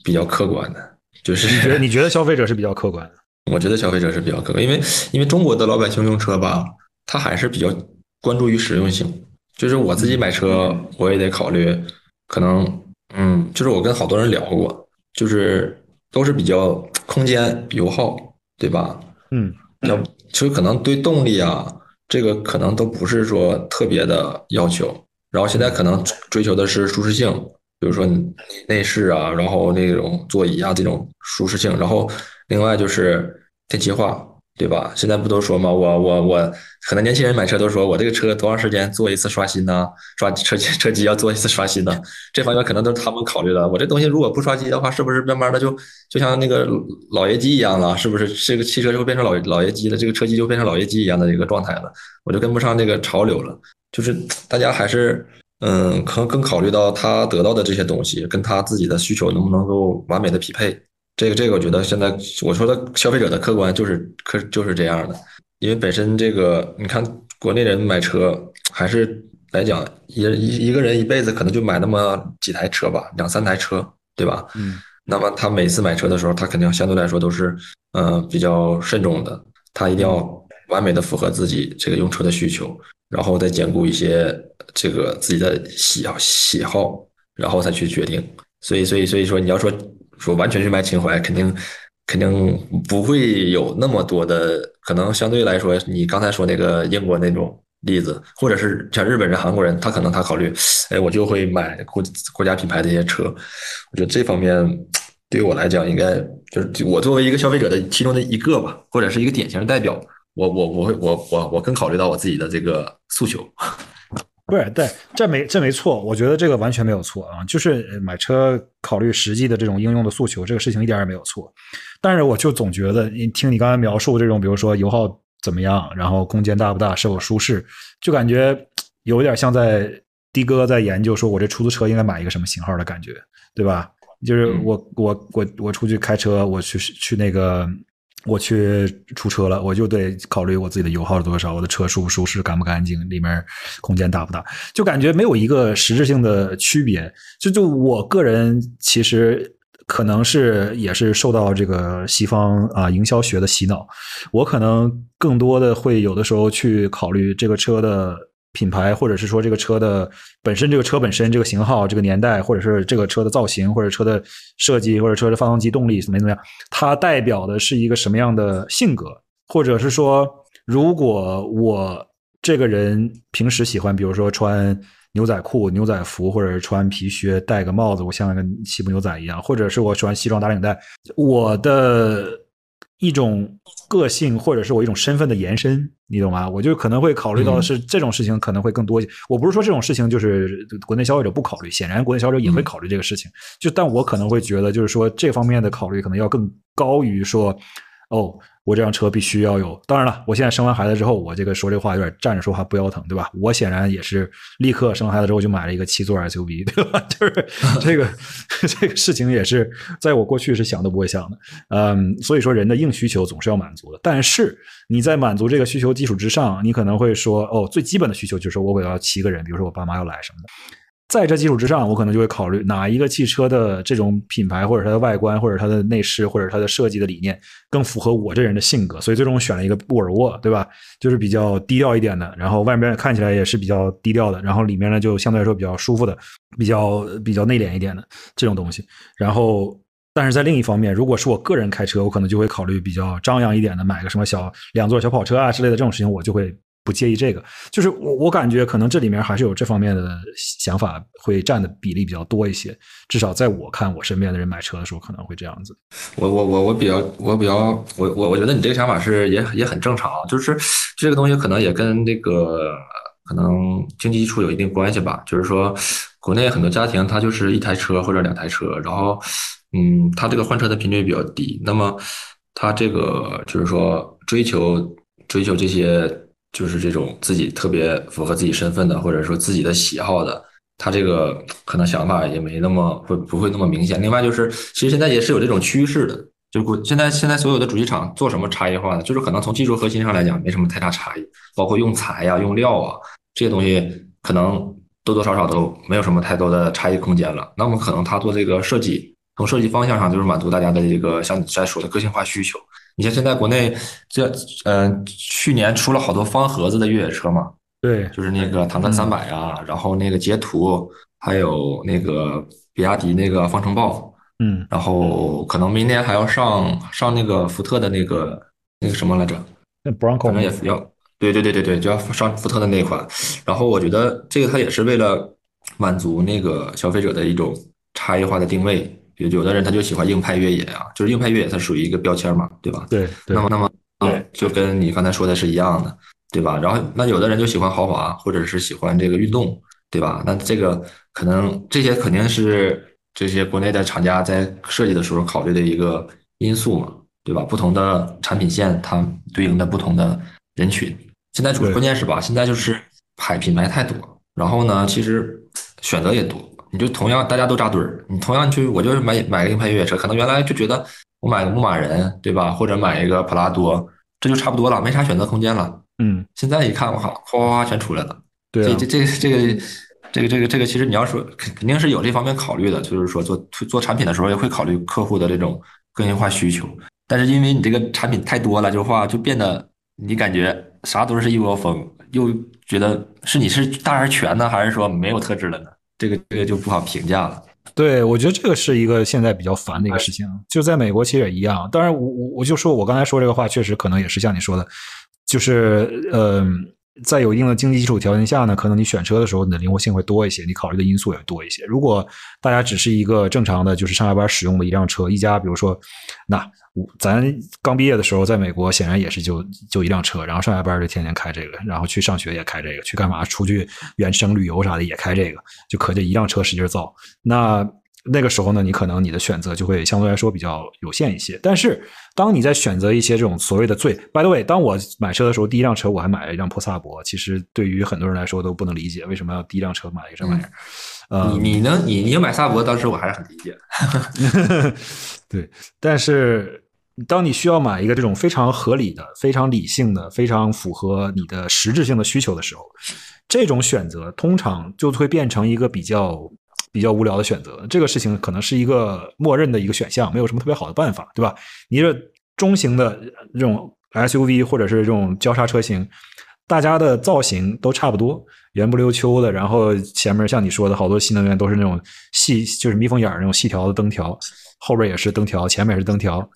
比较客观的，就是你觉得你觉得消费者是比较客观的？我觉得消费者是比较客观，因为因为中国的老百姓用车吧，他还是比较关注于实用性。就是我自己买车，我也得考虑，可能，嗯，就是我跟好多人聊过，就是。都是比较空间油耗，对吧？嗯，要其实可能对动力啊，这个可能都不是说特别的要求。然后现在可能追求的是舒适性，比如说你内饰啊，然后那种座椅啊这种舒适性。然后另外就是电气化。对吧？现在不都说吗？我我我，可能年轻人买车都说我这个车多长时间做一次刷新呢？刷车机车机要做一次刷新呢？这方面可能都是他们考虑的。我这东西如果不刷机的话，是不是慢慢的就就像那个老爷机一样了？是不是这个汽车就会变成老老爷机了？这个车机就变成老爷机一样的一个状态了？我就跟不上这个潮流了。就是大家还是嗯，可能更考虑到他得到的这些东西跟他自己的需求能不能够完美的匹配。这个这个，我觉得现在我说的消费者的客观就是客就是这样的，因为本身这个你看国内人买车还是来讲一一一个人一辈子可能就买那么几台车吧，两三台车，对吧？嗯。那么他每次买车的时候，他肯定相对来说都是嗯比较慎重的，他一定要完美的符合自己这个用车的需求，然后再兼顾一些这个自己的喜好喜好，然后再去决定。所以所以所以说你要说。说完全去卖情怀，肯定肯定不会有那么多的可能。相对来说，你刚才说那个英国那种例子，或者是像日本人、韩国人，他可能他考虑，哎，我就会买国国家品牌的一些车。我觉得这方面对于我来讲，应该就是我作为一个消费者的其中的一个吧，或者是一个典型的代表，我我我会我我我更考虑到我自己的这个诉求。不是，对，这没这没错，我觉得这个完全没有错啊，就是买车考虑实际的这种应用的诉求，这个事情一点也没有错。但是我就总觉得，你听你刚才描述这种，比如说油耗怎么样，然后空间大不大，是否舒适，就感觉有点像在的哥在研究，说我这出租车应该买一个什么型号的感觉，对吧？就是我我我我出去开车，我去去那个。我去出车了，我就得考虑我自己的油耗是多少，我的车舒不舒适，干不干净，里面空间大不大，就感觉没有一个实质性的区别。就就我个人其实可能是也是受到这个西方啊营销学的洗脑，我可能更多的会有的时候去考虑这个车的。品牌，或者是说这个车的本身，这个车本身这个型号、这个年代，或者是这个车的造型，或者车的设计，或者车的发动机动力怎么怎么样，它代表的是一个什么样的性格？或者是说，如果我这个人平时喜欢，比如说穿牛仔裤、牛仔服，或者是穿皮靴、戴个帽子，我像个西部牛仔一样，或者是我喜欢西装打领带，我的。一种个性，或者是我一种身份的延伸，你懂吗？我就可能会考虑到是这种事情可能会更多一些。我不是说这种事情就是国内消费者不考虑，显然国内消费者也会考虑这个事情。就但我可能会觉得，就是说这方面的考虑可能要更高于说，哦。我这辆车必须要有。当然了，我现在生完孩子之后，我这个说这话有点站着说话不腰疼，对吧？我显然也是立刻生完孩子之后就买了一个七座 SUV，对吧？就是 这个这个事情也是在我过去是想都不会想的。嗯，所以说人的硬需求总是要满足的。但是你在满足这个需求基础之上，你可能会说，哦，最基本的需求就是我要七个人，比如说我爸妈要来什么的。在这基础之上，我可能就会考虑哪一个汽车的这种品牌，或者它的外观，或者它的内饰，或者它的设计的理念更符合我这人的性格。所以最终选了一个沃尔沃，对吧？就是比较低调一点的，然后外面看起来也是比较低调的，然后里面呢就相对来说比较舒服的，比较比较内敛一点的这种东西。然后，但是在另一方面，如果是我个人开车，我可能就会考虑比较张扬一点的，买个什么小两座小跑车啊之类的这种事情，我就会。不介意这个，就是我我感觉可能这里面还是有这方面的想法会占的比例比较多一些，至少在我看我身边的人买车的时候可能会这样子。我我我我比较我比较我我我觉得你这个想法是也也很正常，就是这个东西可能也跟那个可能经济基础有一定关系吧。就是说，国内很多家庭他就是一台车或者两台车，然后嗯，他这个换车的频率比较低，那么他这个就是说追求追求这些。就是这种自己特别符合自己身份的，或者说自己的喜好的，他这个可能想法也没那么会不会那么明显。另外就是，其实现在也是有这种趋势的，就是现在现在所有的主机厂做什么差异化呢？就是可能从技术核心上来讲没什么太大差异，包括用材呀、用料啊这些东西，可能多多少少都没有什么太多的差异空间了。那么可能他做这个设计，从设计方向上就是满足大家的这个像你在说的个性化需求。你像现在国内这，嗯，去年出了好多方盒子的越野车嘛，对，就是那个坦克三百啊，然后那个捷途，还有那个比亚迪那个方程豹，嗯，然后可能明年还要上上那个福特的那个那个什么来着？那 Bronco 可能也要，对对对对对，就要上福特的那款。然后我觉得这个它也是为了满足那个消费者的一种差异化的定位。比如有的人他就喜欢硬派越野啊，就是硬派越野它属于一个标签嘛，对吧？对，那么那么对，就跟你刚才说的是一样的，对吧？然后那有的人就喜欢豪华，或者是喜欢这个运动，对吧？那这个可能这些肯定是这些国内的厂家在设计的时候考虑的一个因素嘛，对吧？不同的产品线它对应的不同的人群。现在主关键是吧？现在就是牌品牌太多，然后呢，其实选择也多。你就同样大家都扎堆儿，你同样去我就是买买个硬派越野车，可能原来就觉得我买个牧马人对吧，或者买一个普拉多，这就差不多了，没啥选择空间了。嗯，现在一看，我靠，哗哗哗全出来了。对，这这这这个这个这个这个，其实你要说肯肯定是有这方面考虑的，就是说做做产品的时候也会考虑客户的这种个性化需求。但是因为你这个产品太多了，就话就变得你感觉啥都是一窝蜂，又觉得是你是大而全呢，还是说没有特质了呢？这个这个就不好评价了。对，我觉得这个是一个现在比较烦的一个事情。就在美国其实也一样。当然，我我我就说我刚才说这个话，确实可能也是像你说的，就是嗯，在有一定的经济基础条件下呢，可能你选车的时候你的灵活性会多一些，你考虑的因素也多一些。如果大家只是一个正常的，就是上下班使用的一辆车，一家比如说那。咱刚毕业的时候，在美国显然也是就就一辆车，然后上下班就天天开这个，然后去上学也开这个，去干嘛出去远程旅游啥的也开这个，就可这一辆车使劲造。那那个时候呢，你可能你的选择就会相对来说比较有限一些。但是当你在选择一些这种所谓的最，by the way，当我买车的时候，第一辆车我还买了一辆破萨博，其实对于很多人来说都不能理解为什么要第一辆车买一个这玩意儿。呃你你能你你买萨博，当时我还是很理解的。对，但是。当你需要买一个这种非常合理的、非常理性的、非常符合你的实质性的需求的时候，这种选择通常就会变成一个比较比较无聊的选择。这个事情可能是一个默认的一个选项，没有什么特别好的办法，对吧？你这中型的这种 SUV 或者是这种交叉车型，大家的造型都差不多，圆不溜秋的，然后前面像你说的好多新能源都是那种细，就是眯缝眼那种细条的灯条，后边也是灯条，前面也是灯条。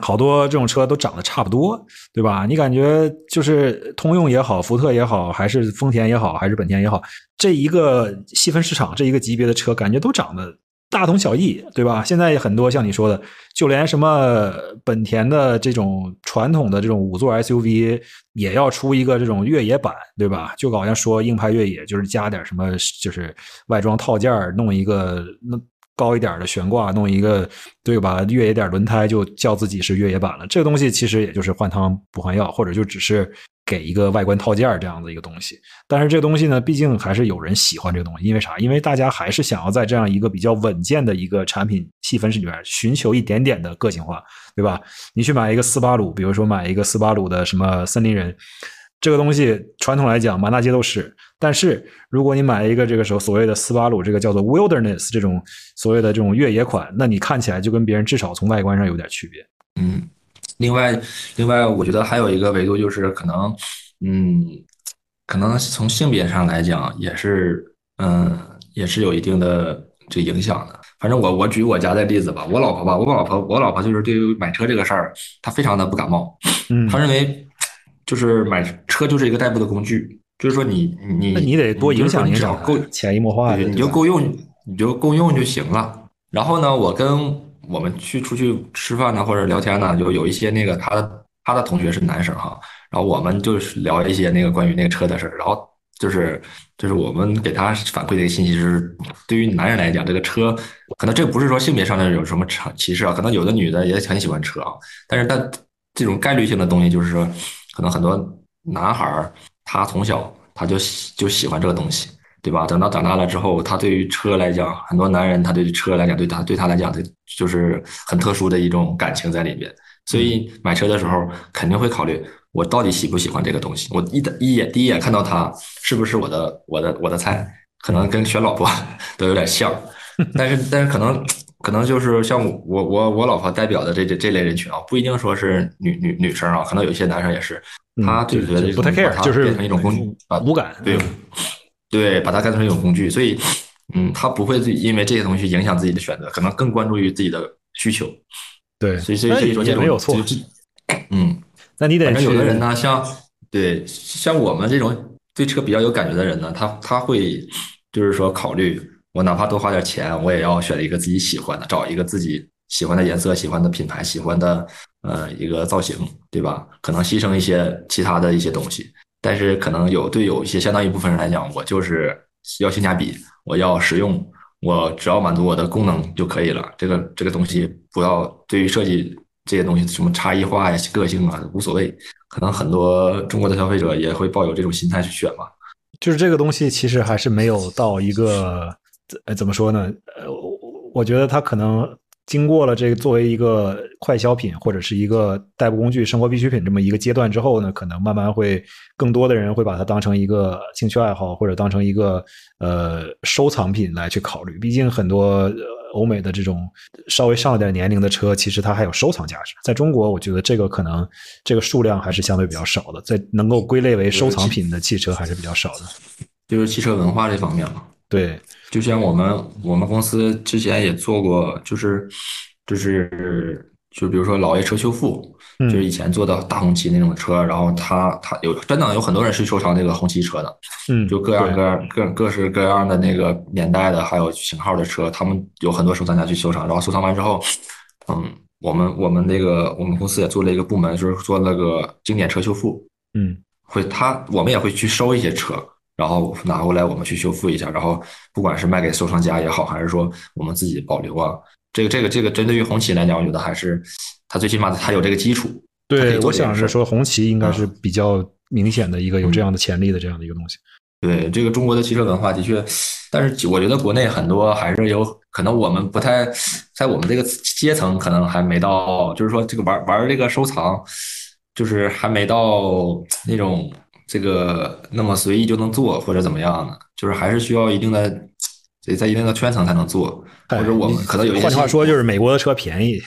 好多这种车都长得差不多，对吧？你感觉就是通用也好，福特也好，还是丰田也好，还是本田也好，这一个细分市场，这一个级别的车，感觉都长得大同小异，对吧？现在很多像你说的，就连什么本田的这种传统的这种五座 SUV 也要出一个这种越野版，对吧？就好像说硬派越野就是加点什么，就是外装套件弄一个那。高一点的悬挂，弄一个对吧？越野点轮胎就叫自己是越野版了。这个东西其实也就是换汤不换药，或者就只是给一个外观套件这样的一个东西。但是这个东西呢，毕竟还是有人喜欢这个东西，因为啥？因为大家还是想要在这样一个比较稳健的一个产品细分里面寻求一点点的个性化，对吧？你去买一个斯巴鲁，比如说买一个斯巴鲁的什么森林人。这个东西传统来讲满大街都是，但是如果你买一个这个时候所谓的斯巴鲁这个叫做 Wilderness 这种所谓的这种越野款，那你看起来就跟别人至少从外观上有点区别。嗯，另外，另外我觉得还有一个维度就是可能，嗯，可能从性别上来讲也是，嗯，也是有一定的这影响的。反正我我举我家的例子吧，我老婆吧，我老婆我老婆就是对于买车这个事儿，她非常的不感冒，嗯，她认为。就是买车就是一个代步的工具，就是说你你你得多影响影响，够潜移默化的，你就够用，你就够用就行了。然后呢，我跟我们去出去吃饭呢或者聊天呢，就有一些那个他的他的同学是男生哈，然后我们就是聊一些那个关于那个车的事儿。然后就是就是我们给他反馈的一个信息是，对于男人来讲，这个车可能这不是说性别上的有什么歧视啊，可能有的女的也很喜欢车啊，但是但这种概率性的东西就是说。可能很多男孩儿，他从小他就喜就喜欢这个东西，对吧？等到长大了之后，他对于车来讲，很多男人他对于车来讲，对他对他来讲，他就是很特殊的一种感情在里边。所以买车的时候肯定会考虑，我到底喜不喜欢这个东西？我一的一眼第一眼看到它是不是我的我的我的菜？可能跟选老婆 都有点像，但是但是可能。可能就是像我我我老婆代表的这这这类人群啊，不一定说是女女女生啊，可能有些男生也是，他就觉得不太 care，就是变成一种工具把，无感，对对，把它看成一种工具，所以嗯，他不会因为这些东西影响自己的选择，可能更关注于自己的需求。对，所以所以说这种没有错，嗯，那你得反正有的人呢，像对像我们这种对车比较有感觉的人呢，他他会就是说考虑。我哪怕多花点钱，我也要选一个自己喜欢的，找一个自己喜欢的颜色、喜欢的品牌、喜欢的呃一个造型，对吧？可能牺牲一些其他的一些东西，但是可能有对有一些相当一部分人来讲，我就是要性价比，我要实用，我只要满足我的功能就可以了。这个这个东西不要对于设计这些东西什么差异化呀、个性啊无所谓。可能很多中国的消费者也会抱有这种心态去选吧。就是这个东西其实还是没有到一个呃怎么说呢？呃，我觉得它可能经过了这个作为一个快消品或者是一个代步工具、生活必需品这么一个阶段之后呢，可能慢慢会更多的人会把它当成一个兴趣爱好或者当成一个呃收藏品来去考虑。毕竟很多。欧美的这种稍微上了点年龄的车，其实它还有收藏价值。在中国，我觉得这个可能这个数量还是相对比较少的，在能够归类为收藏品的汽车还是比较少的。就是汽车文化这方面嘛。对，就像我们我们公司之前也做过，就是就是。就比如说老爷车修复，就是以前做的大红旗那种车，然后他他有真的有很多人是收藏那个红旗车的，嗯，就各样各样各各式各样的那个年代的还有型号的车，他们有很多收藏家去收藏，然后收藏完之后，嗯，我们我们那个我们公司也做了一个部门，就是做那个经典车修复，嗯，会他我们也会去收一些车，然后拿过来我们去修复一下，然后不管是卖给收藏家也好，还是说我们自己保留啊。这个这个这个针对于红旗来讲，我觉得还是它最起码它有这个基础。对，我想是说红旗应该是比较明显的一个有这样的潜力的这样的一个东西。对，这个中国的汽车文化的确，但是我觉得国内很多还是有可能我们不太在我们这个阶层可能还没到，就是说这个玩玩这个收藏，就是还没到那种这个那么随意就能做或者怎么样的，就是还是需要一定的。得在一定的圈层才能做，或者我们可能有一些。换句话说，就是美国的车便宜。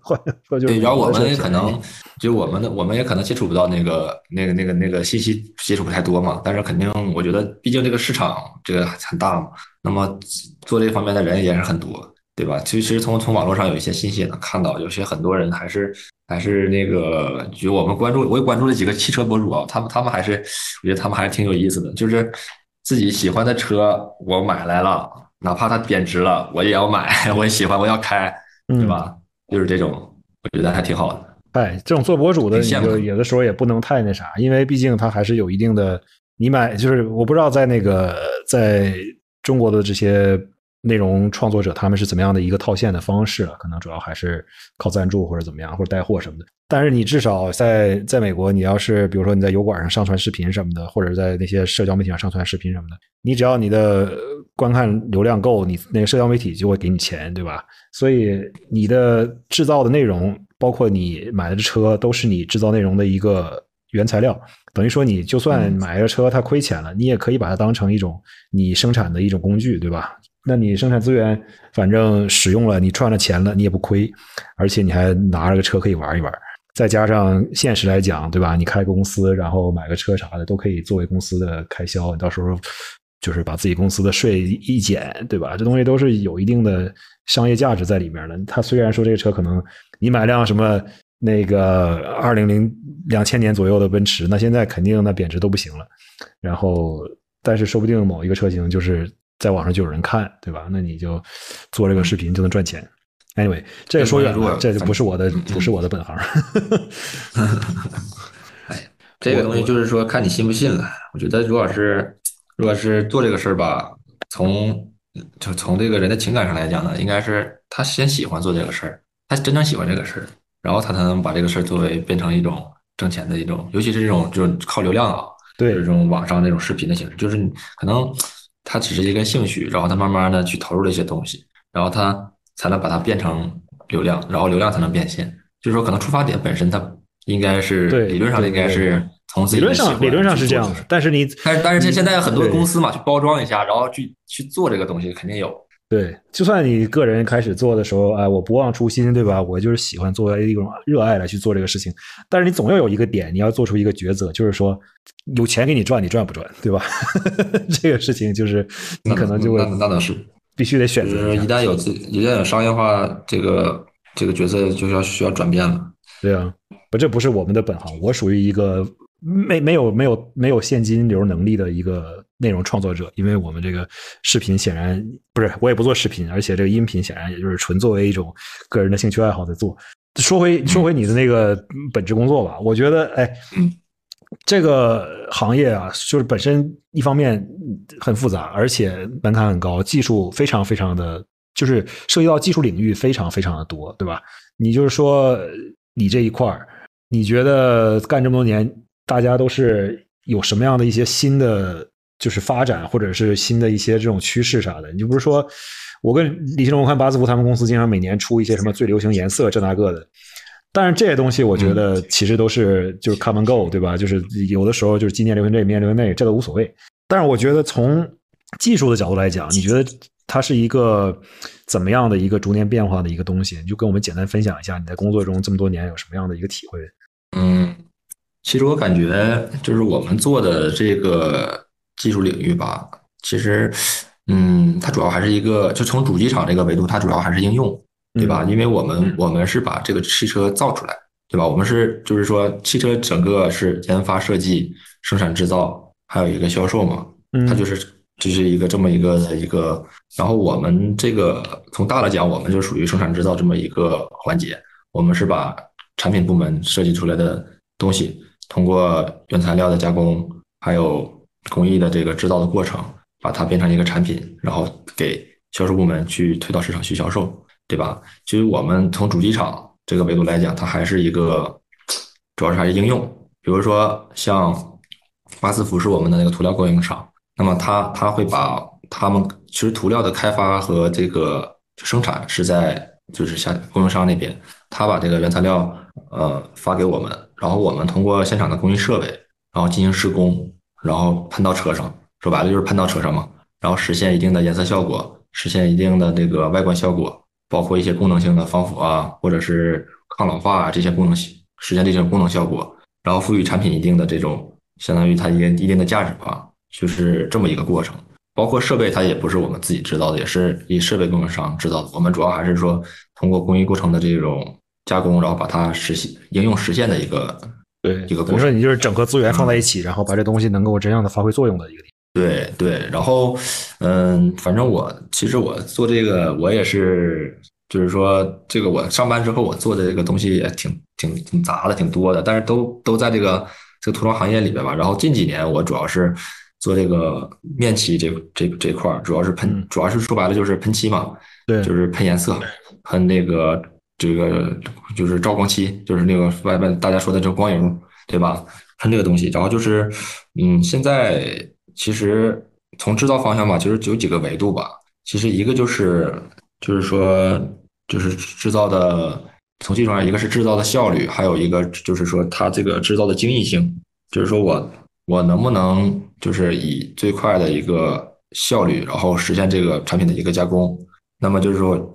换说就对，然后我们可能就我们的我们也可能接触不到那个那个那个那个信息接触不太多嘛。但是肯定，我觉得毕竟这个市场这个很大嘛。那么做这方面的人也是很多，对吧？其实从从网络上有一些信息也能看到，有些很多人还是还是那个，就我们关注，我也关注了几个汽车博主啊，他们他们还是我觉得他们还是挺有意思的，就是。自己喜欢的车，我买来了，哪怕它贬值了，我也要买。我也喜欢，我要开，对吧？就是这种，我觉得还挺好的。哎，这种做博主的，你就有的时候也不能太那啥，因为毕竟他还是有一定的。你买就是，我不知道在那个在中国的这些。内容创作者他们是怎么样的一个套现的方式？可能主要还是靠赞助或者怎么样，或者带货什么的。但是你至少在在美国，你要是比如说你在油管上上传视频什么的，或者在那些社交媒体上上传视频什么的，你只要你的观看流量够，你那个社交媒体就会给你钱，对吧？所以你的制造的内容，包括你买的车，都是你制造内容的一个原材料。等于说，你就算买个车它亏钱了，你也可以把它当成一种你生产的一种工具，对吧？那你生产资源，反正使用了，你赚了钱了，你也不亏，而且你还拿着个车可以玩一玩。再加上现实来讲，对吧？你开个公司，然后买个车啥的，都可以作为公司的开销。你到时候就是把自己公司的税一减，对吧？这东西都是有一定的商业价值在里面的。它虽然说这个车可能你买辆什么那个二零零两千年左右的奔驰，那现在肯定那贬值都不行了。然后，但是说不定某一个车型就是。在网上就有人看，对吧？那你就做这个视频就能赚钱。Anyway，这个说远了，这就不是我的，不是我的本行。哎，这个东西就是说看你信不信了。我觉得，如果是如果是做这个事儿吧，从就从这个人的情感上来讲呢，应该是他先喜欢做这个事儿，他真正喜欢这个事儿，然后他才能把这个事儿作为变成一种挣钱的一种，尤其是这种就是靠流量啊，对这种网上那种视频的形式，就是可能。他只是一个兴趣，然后他慢慢的去投入了一些东西，然后他才能把它变成流量，然后流量才能变现。就是说，可能出发点本身它应该是理论上应该是从自己理论上理论上是这样，但是你但是但是现现在很多公司嘛，去包装一下，然后去去做这个东西，肯定有。对，就算你个人开始做的时候，哎，我不忘初心，对吧？我就是喜欢作为一种热爱来去做这个事情。但是你总要有一个点，你要做出一个抉择，就是说，有钱给你赚，你赚不赚，对吧？这个事情就是你可能就会那倒是必须得选择。一旦有自一旦有商业化，这个这个角色就要需要转变了。对啊，不，这不是我们的本行，我属于一个没没有没有没有现金流能力的一个内容创作者，因为我们这个视频显然不是我也不做视频，而且这个音频显然也就是纯作为一种个人的兴趣爱好在做。说回说回你的那个本职工作吧，我觉得哎，这个行业啊，就是本身一方面很复杂，而且门槛很高，技术非常非常的，就是涉及到技术领域非常非常的多，对吧？你就是说你这一块儿，你觉得干这么多年？大家都是有什么样的一些新的就是发展，或者是新的一些这种趋势啥的？你就不是说，我跟李新龙、看巴斯夫他们公司经常每年出一些什么最流行颜色这那个的，但是这些东西我觉得其实都是就是 come and go，对吧？就是有的时候就是今年流行这，明年流行那，这都无所谓。但是我觉得从技术的角度来讲，你觉得它是一个怎么样的一个逐年变化的一个东西？你就跟我们简单分享一下你在工作中这么多年有什么样的一个体会？嗯。其实我感觉，就是我们做的这个技术领域吧，其实，嗯，它主要还是一个，就从主机厂这个维度，它主要还是应用，对吧？因为我们我们是把这个汽车造出来，对吧？我们是就是说，汽车整个是研发、设计、生产、制造，还有一个销售嘛，它就是就是一个这么一个一个。然后我们这个从大了讲，我们就属于生产制造这么一个环节，我们是把产品部门设计出来的东西。通过原材料的加工，还有工艺的这个制造的过程，把它变成一个产品，然后给销售部门去推到市场去销售，对吧？其实我们从主机厂这个维度来讲，它还是一个，主要是还是应用。比如说像巴斯夫是我们的那个涂料供应商，那么他他会把他们其实涂料的开发和这个生产是在就是像供应商那边，他把这个原材料呃发给我们。然后我们通过现场的工艺设备，然后进行施工，然后喷到车上，说白了就是喷到车上嘛，然后实现一定的颜色效果，实现一定的这个外观效果，包括一些功能性的防腐啊，或者是抗老化啊这些功能性，实现这些功能效果，然后赋予产品一定的这种相当于它一个一定的价值吧，就是这么一个过程。包括设备它也不是我们自己制造的，也是以设备供应商制造的。我们主要还是说通过工艺过程的这种。加工，然后把它实现应用实现的一个对一个，比如说你就是整个资源放在一起，然后把这东西能够真正的发挥作用的一个地方。对对，然后嗯，反正我其实我做这个，我也是，就是说这个我上班之后我做的这个东西也挺挺挺杂的，挺多的，但是都都在这个这个涂装行业里边吧。然后近几年我主要是做这个面漆这这这块儿，主要是喷，主要是说白了就是喷漆嘛，对，就是喷颜色，喷那个。这个就是照光漆，就是那个外面大家说的这个光油，对吧？喷这个东西，然后就是，嗯，现在其实从制造方向吧，其实有几个维度吧。其实一个就是，就是说，就是制造的从技术上，一个是制造的效率，还有一个就是说它这个制造的精益性，就是说我我能不能就是以最快的一个效率，然后实现这个产品的一个加工。那么就是说。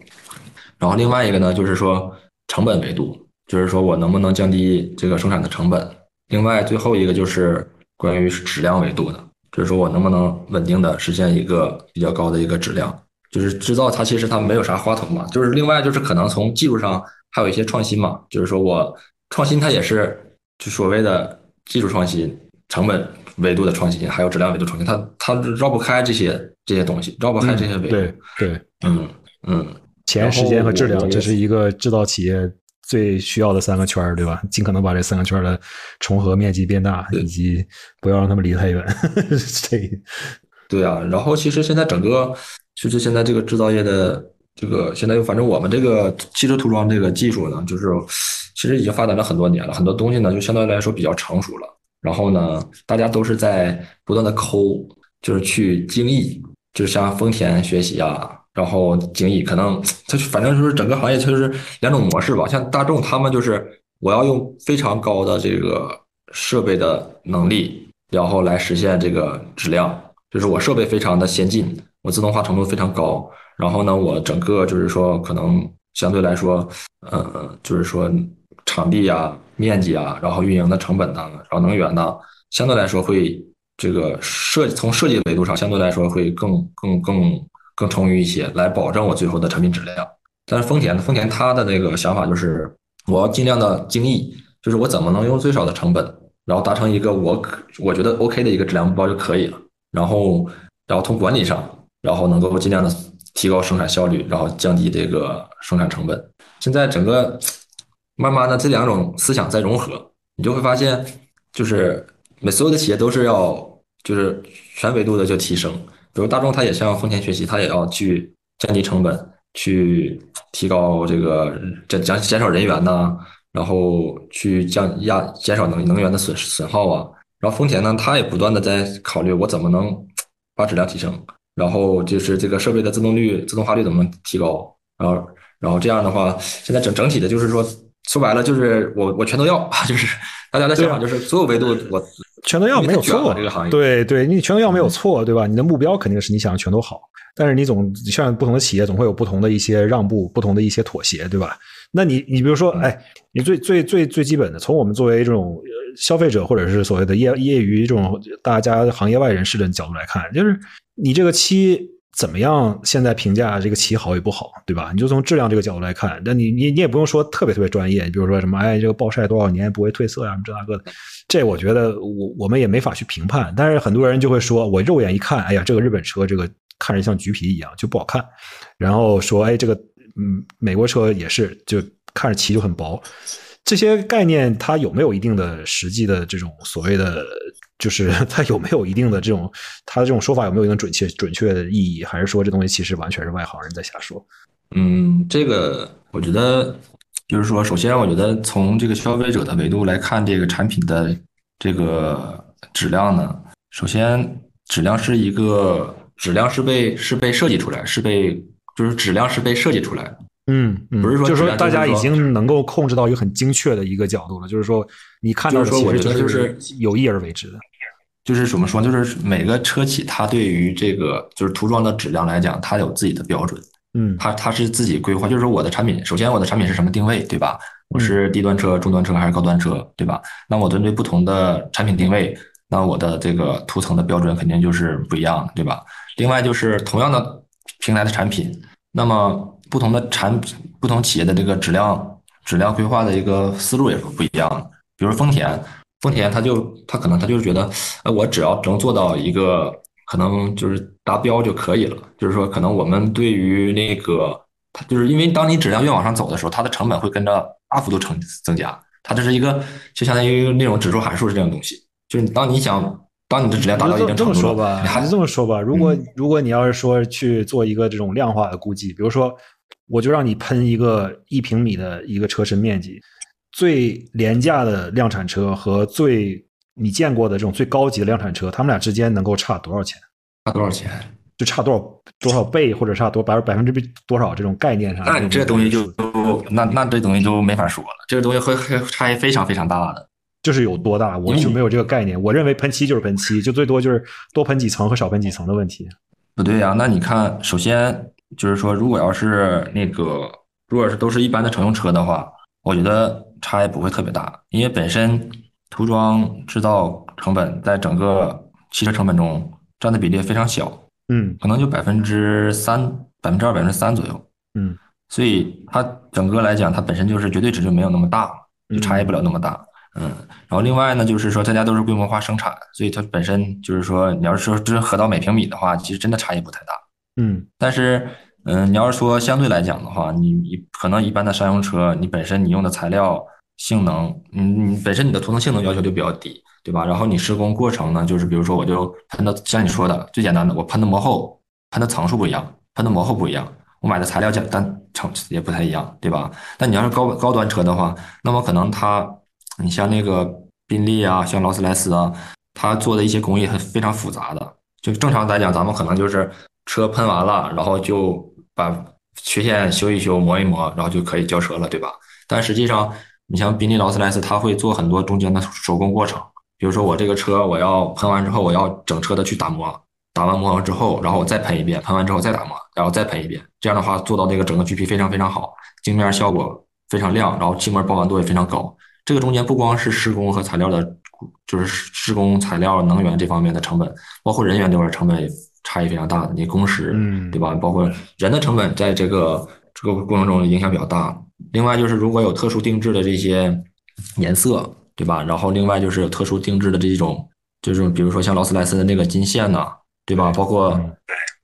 然后另外一个呢，就是说成本维度，就是说我能不能降低这个生产的成本。另外最后一个就是关于质量维度的，就是说我能不能稳定的实现一个比较高的一个质量。就是制造它其实它没有啥花头嘛，就是另外就是可能从技术上还有一些创新嘛，就是说我创新它也是就所谓的技术创新、成本维度的创新，还有质量维度创新，它它绕不开这些这些东西，绕不开这些维度。对对，嗯嗯。钱、时间和质量，这是一个制造企业最需要的三个圈儿，对吧？尽可能把这三个圈的重合面积变大，以及不要让他们离太远。这，对啊。然后其实现在整个，就是现在这个制造业的这个，现在反正我们这个汽车涂装这个技术呢，就是其实已经发展了很多年了，很多东西呢就相对来说比较成熟了。然后呢，大家都是在不断的抠，就是去精益，就是向丰田学习啊。然后精益可能，它反正就是整个行业就是两种模式吧。像大众他们就是我要用非常高的这个设备的能力，然后来实现这个质量。就是我设备非常的先进，我自动化程度非常高。然后呢，我整个就是说可能相对来说，呃，就是说场地啊、面积啊，然后运营的成本呢，然后能源呢，相对来说会这个设从设计维度上相对来说会更更更。更充裕一些，来保证我最后的产品质量。但是丰田，丰田它的那个想法就是，我要尽量的精益，就是我怎么能用最少的成本，然后达成一个我可我觉得 OK 的一个质量目标就可以了。然后，然后从管理上，然后能够尽量的提高生产效率，然后降低这个生产成本。现在整个慢慢的这两种思想在融合，你就会发现，就是每所有的企业都是要就是全维度的就提升。比如大众，它也向丰田学习，它也要去降低成本，去提高这个减减减少人员呐，然后去降压减少能能源的损损耗啊。然后丰田呢，它也不断的在考虑我怎么能把质量提升，然后就是这个设备的自动率、自动化率怎么能提高，然后然后这样的话，现在整整体的就是说，说白了就是我我全都要，就是大家的想法就是所有维度我全都要没有错，这个行业对对，你全都要没有错，对吧？你的目标肯定是你想全都好，但是你总像不同的企业总会有不同的一些让步，不同的一些妥协，对吧？那你你比如说，哎，你最最最最基本的，从我们作为这种消费者或者是所谓的业业余这种大家行业外人士的角度来看，就是你这个漆怎么样？现在评价这个漆好与不好，对吧？你就从质量这个角度来看，那你你你也不用说特别特别专业，比如说什么，哎，这个暴晒多少年不会褪色啊，什么这那个的，这我觉得我我们也没法去评判。但是很多人就会说，我肉眼一看，哎呀，这个日本车这个看着像橘皮一样，就不好看。然后说，哎，这个。嗯，美国车也是，就看着漆就很薄。这些概念它有没有一定的实际的这种所谓的，就是 它有没有一定的这种，它的这种说法有没有一定准确准确的意义？还是说这东西其实完全是外行人在瞎说？嗯，这个我觉得就是说，首先我觉得从这个消费者的维度来看，这个产品的这个质量呢，首先质量是一个质量是被是被设计出来，是被。就是质量是被设计出来的，嗯，不是说就是说大家已经能够控制到一个很精确的一个角度了。就是说你看到的其实就是有意而为之的。就是怎么说？就是每个车企它对于这个就是涂装的质量来讲，它有自己的标准。嗯，他他是自己规划。就是说我的产品，首先我的产品是什么定位，对吧？我是低端车、中端车还是高端车，对吧？那我针对不同的产品定位，那我的这个图层的标准肯定就是不一样的，对吧？另外就是同样的。平台的产品，那么不同的产品、不同企业的这个质量、质量规划的一个思路也是不一样的。比如丰田，丰田他就他可能他就是觉得，呃，我只要能做到一个可能就是达标就可以了。就是说，可能我们对于那个，它就是因为当你质量越往上走的时候，它的成本会跟着大幅度成增加。它这是一个就相当于那种指数函数是这样东西，就是当你想。当你的质量达到一定程度，这么说吧，还是这么说吧。如果如果你要是说去做一个这种量化的估计，比如说，我就让你喷一个一平米的一个车身面积，最廉价的量产车和最你见过的这种最高级的量产车，他们俩之间能够差多少钱？差多少钱？就差多少多少倍，或者差多百百分之多少这种概念上？那你这东西就那那这东西就没法说了，这个东西会会差异非常非常大的。就是有多大，我就没有这个概念。我认为喷漆就是喷漆，就最多就是多喷几层和少喷几层的问题。不对呀，那你看，首先就是说，如果要是那个，如果是都是一般的乘用车的话，我觉得差异不会特别大，因为本身涂装制造成本在整个汽车成本中占的比例非常小，嗯，可能就百分之三、百分之二、百分之三左右，嗯，所以它整个来讲，它本身就是绝对值就没有那么大，就差异不了那么大。嗯，然后另外呢，就是说大家都是规模化生产，所以它本身就是说，你要是说真合到每平米的话，其实真的差异不太大。嗯，但是，嗯，你要是说相对来讲的话，你你可能一般的商用车，你本身你用的材料性能，嗯，你本身你的涂层性能要求就比较低，对吧？然后你施工过程呢，就是比如说我就喷的，像你说的最简单的，我喷的膜厚，喷的层数不一样，喷的膜厚不一样，我买的材料简单，成也不太一样，对吧？但你要是高高端车的话，那么可能它。你像那个宾利啊，像劳斯莱斯啊，它做的一些工艺很非常复杂的。就正常来讲，咱们可能就是车喷完了，然后就把缺陷修一修、磨一磨，然后就可以交车了，对吧？但实际上，你像宾利、劳斯莱斯，它会做很多中间的手工过程。比如说，我这个车我要喷完之后，我要整车的去打磨，打完磨完之后，然后我再喷一遍，喷完之后再打磨，然后再喷一遍。这样的话，做到那个整个橘皮非常非常好，镜面效果非常亮，然后漆膜饱满度也非常高。这个中间不光是施工和材料的，就是施工材料、能源这方面的成本，包括人员这块成本也差异非常大的。你工时，嗯对吧？包括人的成本，在这个这个过程中影响比较大。另外就是如果有特殊定制的这些颜色，对吧？然后另外就是有特殊定制的这种，就是比如说像劳斯莱斯的那个金线呐，对吧？包括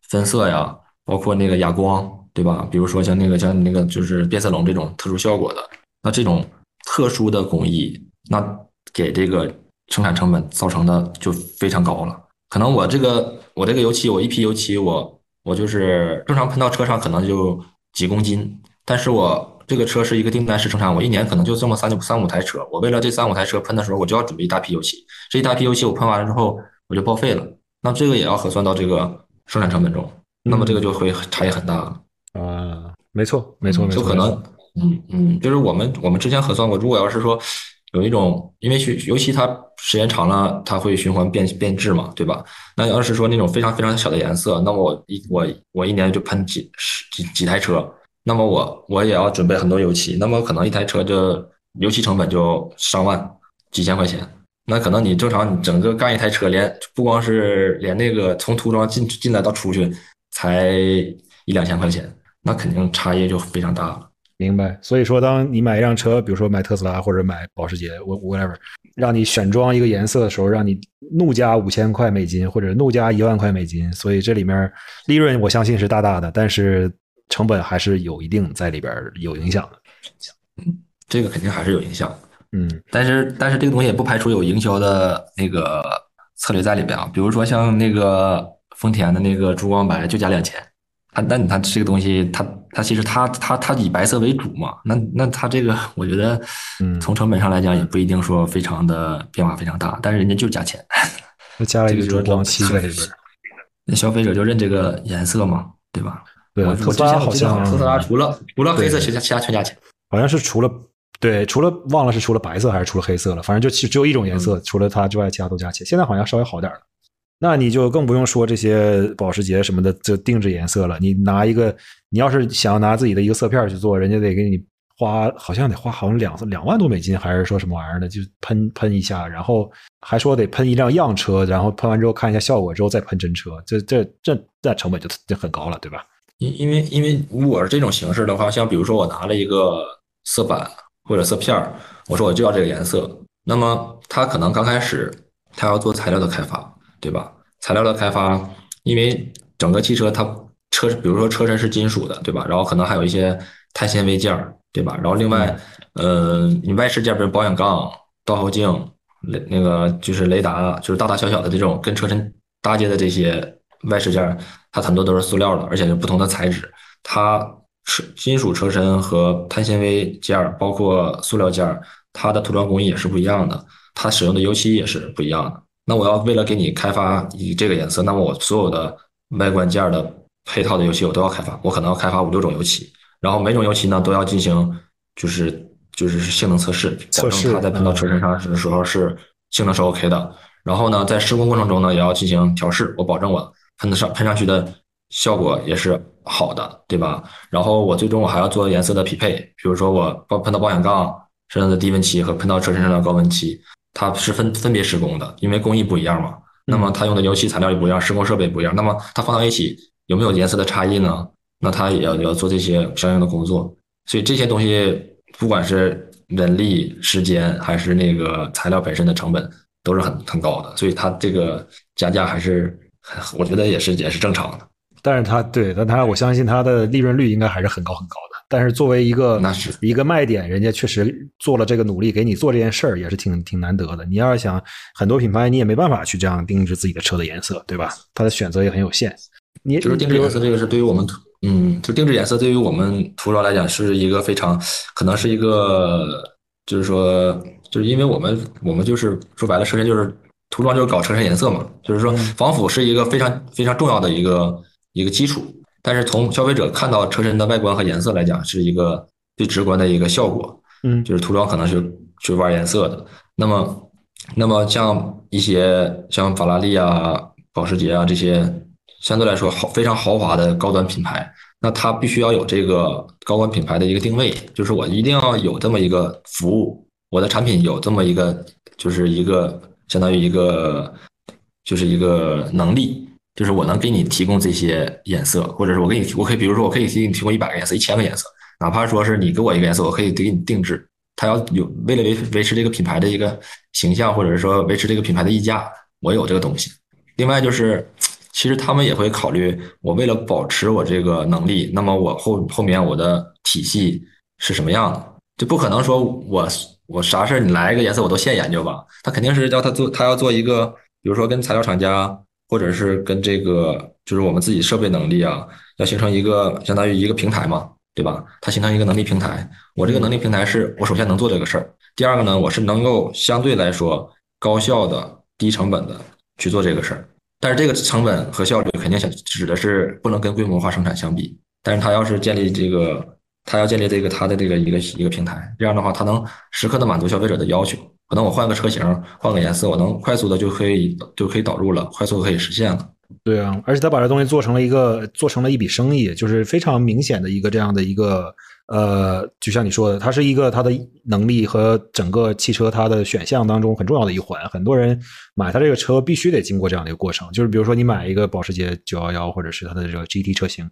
分色呀，包括那个哑光，对吧？比如说像那个像那个就是变色龙这种特殊效果的，那这种特殊的工艺，那给这个生产成本造成的就非常高了。可能我这个我这个油漆，我一批油漆，我我就是正常喷到车上可能就几公斤，但是我这个车是一个订单式生产，我一年可能就这么三三五台车，我为了这三五台车喷的时候，我就要准备一大批油漆，这一大批油漆我喷完了之后我就报废了，那这个也要核算到这个生产成本中，那么这个就会差异很大了。啊，没错，没错，没错，就可能，嗯嗯，就是我们我们之前核算过，如果要是说。有一种，因为循尤其它时间长了，它会循环变变质嘛，对吧？那要是说那种非常非常小的颜色，那么我一我我一年就喷几十几几台车，那么我我也要准备很多油漆，那么可能一台车就油漆成本就上万几千块钱。那可能你正常你整个干一台车，连不光是连那个从涂装进进来到出去才一两千块钱，那肯定差异就非常大了。明白，所以说，当你买一辆车，比如说买特斯拉或者买保时捷，whatever，让你选装一个颜色的时候，让你怒加五千块美金或者怒加一万块美金，所以这里面利润我相信是大大的，但是成本还是有一定在里边有影响的。嗯，这个肯定还是有影响。嗯，但是但是这个东西也不排除有营销的那个策略在里边啊，比如说像那个丰田的那个珠光白就加两千。它那你它这个东西，它它其实它它它以白色为主嘛，那那它这个我觉得，从成本上来讲也不一定说非常的变化非常大，但是人家就加钱，那加了一个珠光漆在里边，那消费者就认这个颜色嘛，对吧？对，特斯拉好像特斯拉除了除了黑色，其他其他全加钱，好像是除了对除了忘了是除了白色还是除了黑色了，反正就只只有一种颜色，除了它之外其他都加钱，现在好像稍微好点了。那你就更不用说这些保时捷什么的，就定制颜色了。你拿一个，你要是想要拿自己的一个色片去做，人家得给你花，好像得花好像两两万多美金，还是说什么玩意儿的，就喷喷一下，然后还说得喷一辆样车，然后喷完之后看一下效果之后再喷真车，这这这这成本就就很高了，对吧？因因为因为如果是这种形式的话，像比如说我拿了一个色板或者色片儿我说我就要这个颜色，那么他可能刚开始他要做材料的开发。对吧？材料的开发，因为整个汽车它车，比如说车身是金属的，对吧？然后可能还有一些碳纤维件儿，对吧？然后另外，呃，你外饰件，比如保险杠、倒后镜、雷那个就是雷达，就是大大小小的这种跟车身搭接的这些外饰件，它很多都是塑料的，而且是不同的材质。它车金属车身和碳纤维件儿，包括塑料件儿，它的涂装工艺也是不一样的，它使用的油漆也是不一样的。那我要为了给你开发以这个颜色，那么我所有的外观件的配套的油漆我都要开发，我可能要开发五六种油漆，然后每种油漆呢都要进行就是就是性能测试，保证它在喷到车身上的时候是性能是 OK 的。然后呢，在施工过程中呢也要进行调试，我保证我喷的上喷上去的效果也是好的，对吧？然后我最终我还要做颜色的匹配，比如说我喷到保险杠身上的低温漆和喷到车身上的高温漆。它是分分别施工的，因为工艺不一样嘛。那么它用的油漆材料也不一样，施工设备不一样。那么它放到一起有没有颜色的差异呢？那它也要要做这些相应的工作。所以这些东西，不管是人力、时间，还是那个材料本身的成本，都是很很高的。所以它这个加价还是，我觉得也是也是正常的。但是它对，但它我相信它的利润率应该还是很高很高的。但是作为一个那是一个卖点，人家确实做了这个努力，给你做这件事儿也是挺挺难得的。你要是想很多品牌，你也没办法去这样定制自己的车的颜色，对吧？它的选择也很有限。你就是定制颜色这个是对于我们，嗯，就定制颜色对于我们涂装来讲是一个非常可能是一个，就是说，就是因为我们我们就是说白了，首先就是涂装就是搞车身颜色嘛，就是说防腐是一个非常非常重要的一个一个基础。但是从消费者看到车身的外观和颜色来讲，是一个最直观的一个效果。嗯，就是涂装可能是去玩颜色的。那么，那么像一些像法拉利啊、保时捷啊这些相对来说豪非常豪华的高端品牌，那它必须要有这个高端品牌的一个定位，就是我一定要有这么一个服务，我的产品有这么一个，就是一个相当于一个，就是一个能力。就是我能给你提供这些颜色，或者是我给你，我可以，比如说，我可以给你提供一百个颜色、一千个颜色，哪怕说是你给我一个颜色，我可以给你定制他要有为了维维持这个品牌的一个形象，或者是说维持这个品牌的溢价，我有这个东西。另外就是，其实他们也会考虑，我为了保持我这个能力，那么我后后面我的体系是什么样的？就不可能说我我啥事儿你来一个颜色我都现研究吧？他肯定是要他做，他要做一个，比如说跟材料厂家，或者是跟这个就是我们自己设备能力啊，要形成一个相当于一个平台嘛。对吧？它形成一个能力平台，我这个能力平台是我首先能做这个事儿。第二个呢，我是能够相对来说高效的、低成本的去做这个事儿。但是这个成本和效率肯定想指的是不能跟规模化生产相比。但是它要是建立这个，它要建立这个它的这个一个一个平台，这样的话，它能时刻的满足消费者的要求。可能我换个车型，换个颜色，我能快速的就可以就可以导入了，快速可以实现了。对啊，而且他把这东西做成了一个，做成了一笔生意，就是非常明显的一个这样的一个，呃，就像你说的，它是一个它的能力和整个汽车它的选项当中很重要的一环。很多人买它这个车必须得经过这样的一个过程，就是比如说你买一个保时捷911或者是它的这个 GT 车型。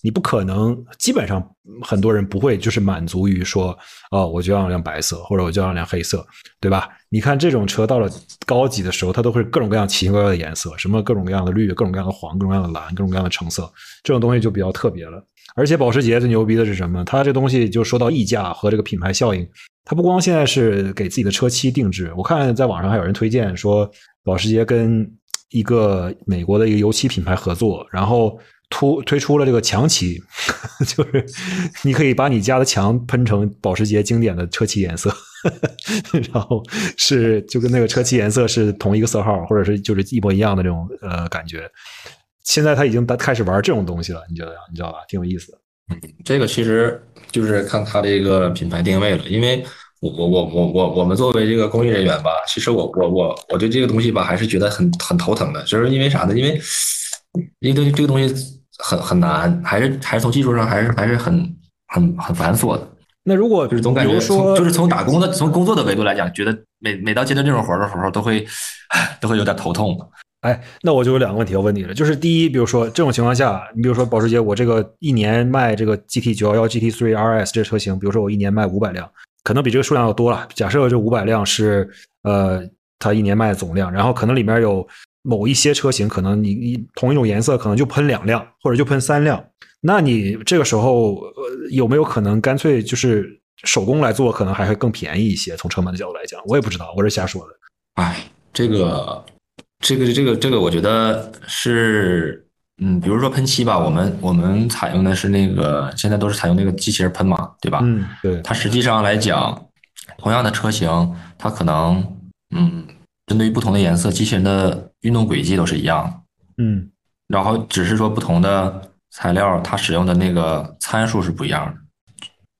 你不可能，基本上很多人不会就是满足于说，哦，我就要辆白色，或者我就要辆黑色，对吧？你看这种车到了高级的时候，它都会各种各样奇形怪怪的颜色，什么各种各样的绿，各种各样的黄，各种各样的蓝，各种各样的橙色，这种东西就比较特别了。而且保时捷最牛逼的是什么？它这东西就说到溢价和这个品牌效应，它不光现在是给自己的车漆定制，我看在网上还有人推荐说，保时捷跟一个美国的一个油漆品牌合作，然后。突推出了这个墙漆，就是你可以把你家的墙喷成保时捷经典的车漆颜色，然后是就跟那个车漆颜色是同一个色号，或者是就是一模一样的这种呃感觉。现在他已经开始玩这种东西了，你觉得？你知道吧？挺有意思的。嗯，这个其实就是看他这个品牌定位了，因为我我我我我我们作为这个工艺人员吧，其实我我我我对这个东西吧还是觉得很很头疼的，就是因为啥呢？因为因为这个东西。很很难，还是还是从技术上还是还是很很很繁琐的。那如果就是总感觉从就是从打工的从工作的维度来讲，觉得每每到接到这种活的时候，都会都会有点头痛。哎，那我就有两个问题要问你了，就是第一，比如说这种情况下，你比如说保时捷，我这个一年卖这个 GT 九幺幺 GT Three RS 这车型，比如说我一年卖五百辆，可能比这个数量要多了。假设这五百辆是呃它一年卖的总量，然后可能里面有。某一些车型可能你你同一种颜色可能就喷两辆或者就喷三辆，那你这个时候呃有没有可能干脆就是手工来做，可能还会更便宜一些？从成本的角度来讲，我也不知道，我是瞎说的。哎，这个这个这个这个，我觉得是嗯，比如说喷漆吧，我们我们采用的是那个现在都是采用那个机器人喷嘛，对吧？嗯，对。它实际上来讲，同样的车型，它可能嗯。针对于不同的颜色，机器人的运动轨迹都是一样，嗯，然后只是说不同的材料，它使用的那个参数是不一样的。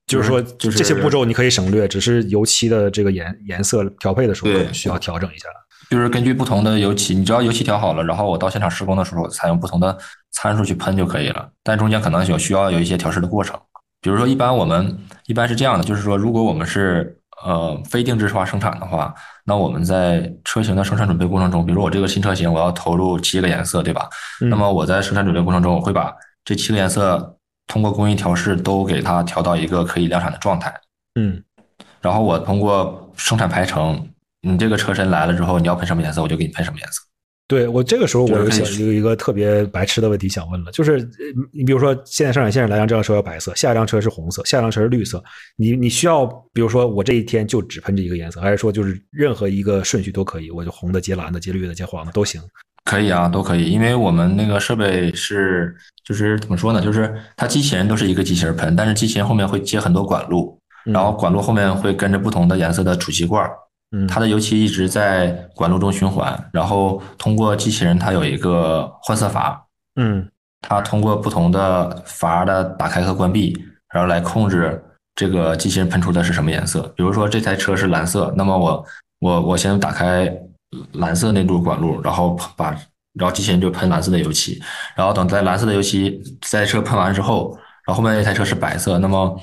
就是说，就是这些步骤你可以省略，只是油漆的这个颜颜色调配的时候需要调整一下。就是根据不同的油漆，你只要油漆调好了，然后我到现场施工的时候，采用不同的参数去喷就可以了。但中间可能有需要有一些调试的过程。比如说，一般我们一般是这样的，就是说，如果我们是呃非定制化生产的话。那我们在车型的生产准备过程中，比如我这个新车型，我要投入七个颜色，对吧？那么我在生产准备过程中，我会把这七个颜色通过工艺调试都给它调到一个可以量产的状态。嗯，然后我通过生产排程，你这个车身来了之后，你要喷什么颜色，我就给你喷什么颜色。对我这个时候，我有想有一个特别白痴的问题想问了，就是你比如说现在生产线上来辆这辆车要白色，下一辆车是红色，下一辆车是绿色，你你需要比如说我这一天就只喷这一个颜色，还是说就是任何一个顺序都可以，我就红的接蓝的接绿的接黄的都行？可以啊，都可以，因为我们那个设备是就是怎么说呢，就是它机器人都是一个机器人喷，但是机器人后面会接很多管路，然后管路后面会跟着不同的颜色的储气罐。嗯，它的油漆一直在管路中循环，然后通过机器人，它有一个换色阀，嗯，它通过不同的阀的打开和关闭，然后来控制这个机器人喷出的是什么颜色。比如说这台车是蓝色，那么我我我先打开蓝色那路管路，然后把然后机器人就喷蓝色的油漆，然后等在蓝色的油漆在车喷完之后，然后后面那台车是白色，那么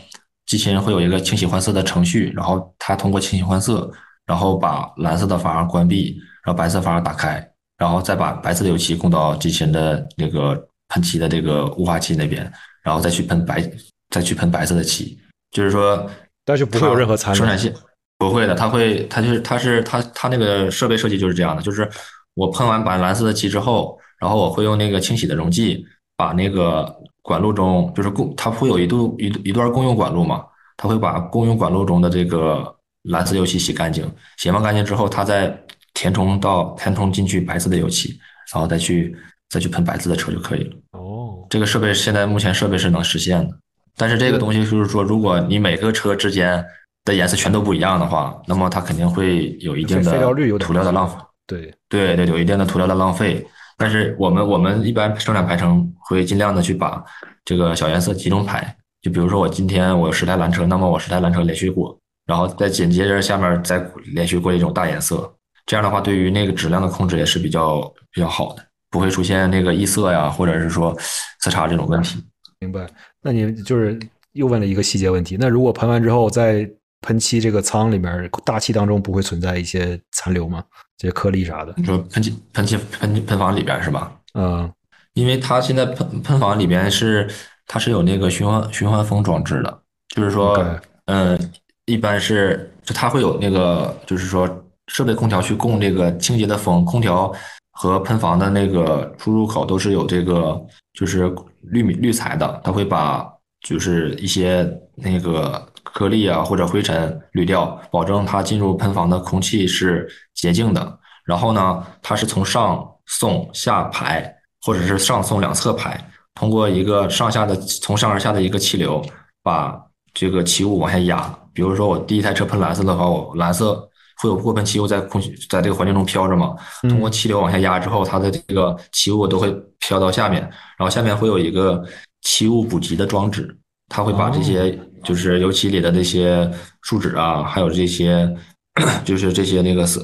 机器人会有一个清洗换色的程序，然后它通过清洗换色。然后把蓝色的阀关闭，然后白色阀打开，然后再把白色的油漆供到机器人的那个喷漆的这个雾化器那边，然后再去喷白，再去喷白色的漆。就是说，但是不会有任何残留。生产线不会的，它会，它就是它是它它那个设备设计就是这样的，就是我喷完把蓝色的漆之后，然后我会用那个清洗的溶剂把那个管路中就是共它会有一度一一段共用管路嘛，它会把共用管路中的这个蓝色油漆洗干净，洗完干净之后，它再填充到填充进去白色的油漆，然后再去再去喷白色的车就可以了。哦，这个设备现在目前设备是能实现的，但是这个东西就是说，如果你每个车之间的颜色全都不一样的话，那么它肯定会有一定的废料率有涂料的浪费。对，对对，有一定的涂料的浪费。但是我们我们一般生产排程会尽量的去把这个小颜色集中排。就比如说我今天我有十台蓝车，那么我十台蓝车连续过，然后再紧接着下面再连续过一种大颜色。这样的话，对于那个质量的控制也是比较比较好的，不会出现那个异色呀，或者是说色差这种问题。明白。那你就是又问了一个细节问题。那如果喷完之后，在喷漆这个仓里面大气当中不会存在一些残留吗？这些颗粒啥的？你说喷漆喷漆喷喷房里边是吧？嗯，因为它现在喷喷房里边是它是有那个循环循环风装置的，就是说嗯，一般是就它会有那个就是说设备空调去供这个清洁的风，空调和喷房的那个出入口都是有这个就是滤米滤材的，它会把就是一些那个颗粒啊或者灰尘滤掉，保证它进入喷房的空气是洁净的。然后呢，它是从上送下排，或者是上送两侧排，通过一个上下的从上而下的一个气流，把这个气雾往下压。比如说我第一台车喷蓝色的话，我蓝色会有过喷气雾在空气在这个环境中飘着嘛，嗯通过气流往下压之后，它的这个气雾都会飘到下面，然后下面会有一个气雾补给的装置，它会把这些就是油漆里的这些树脂啊，还有这些 就是这些那个色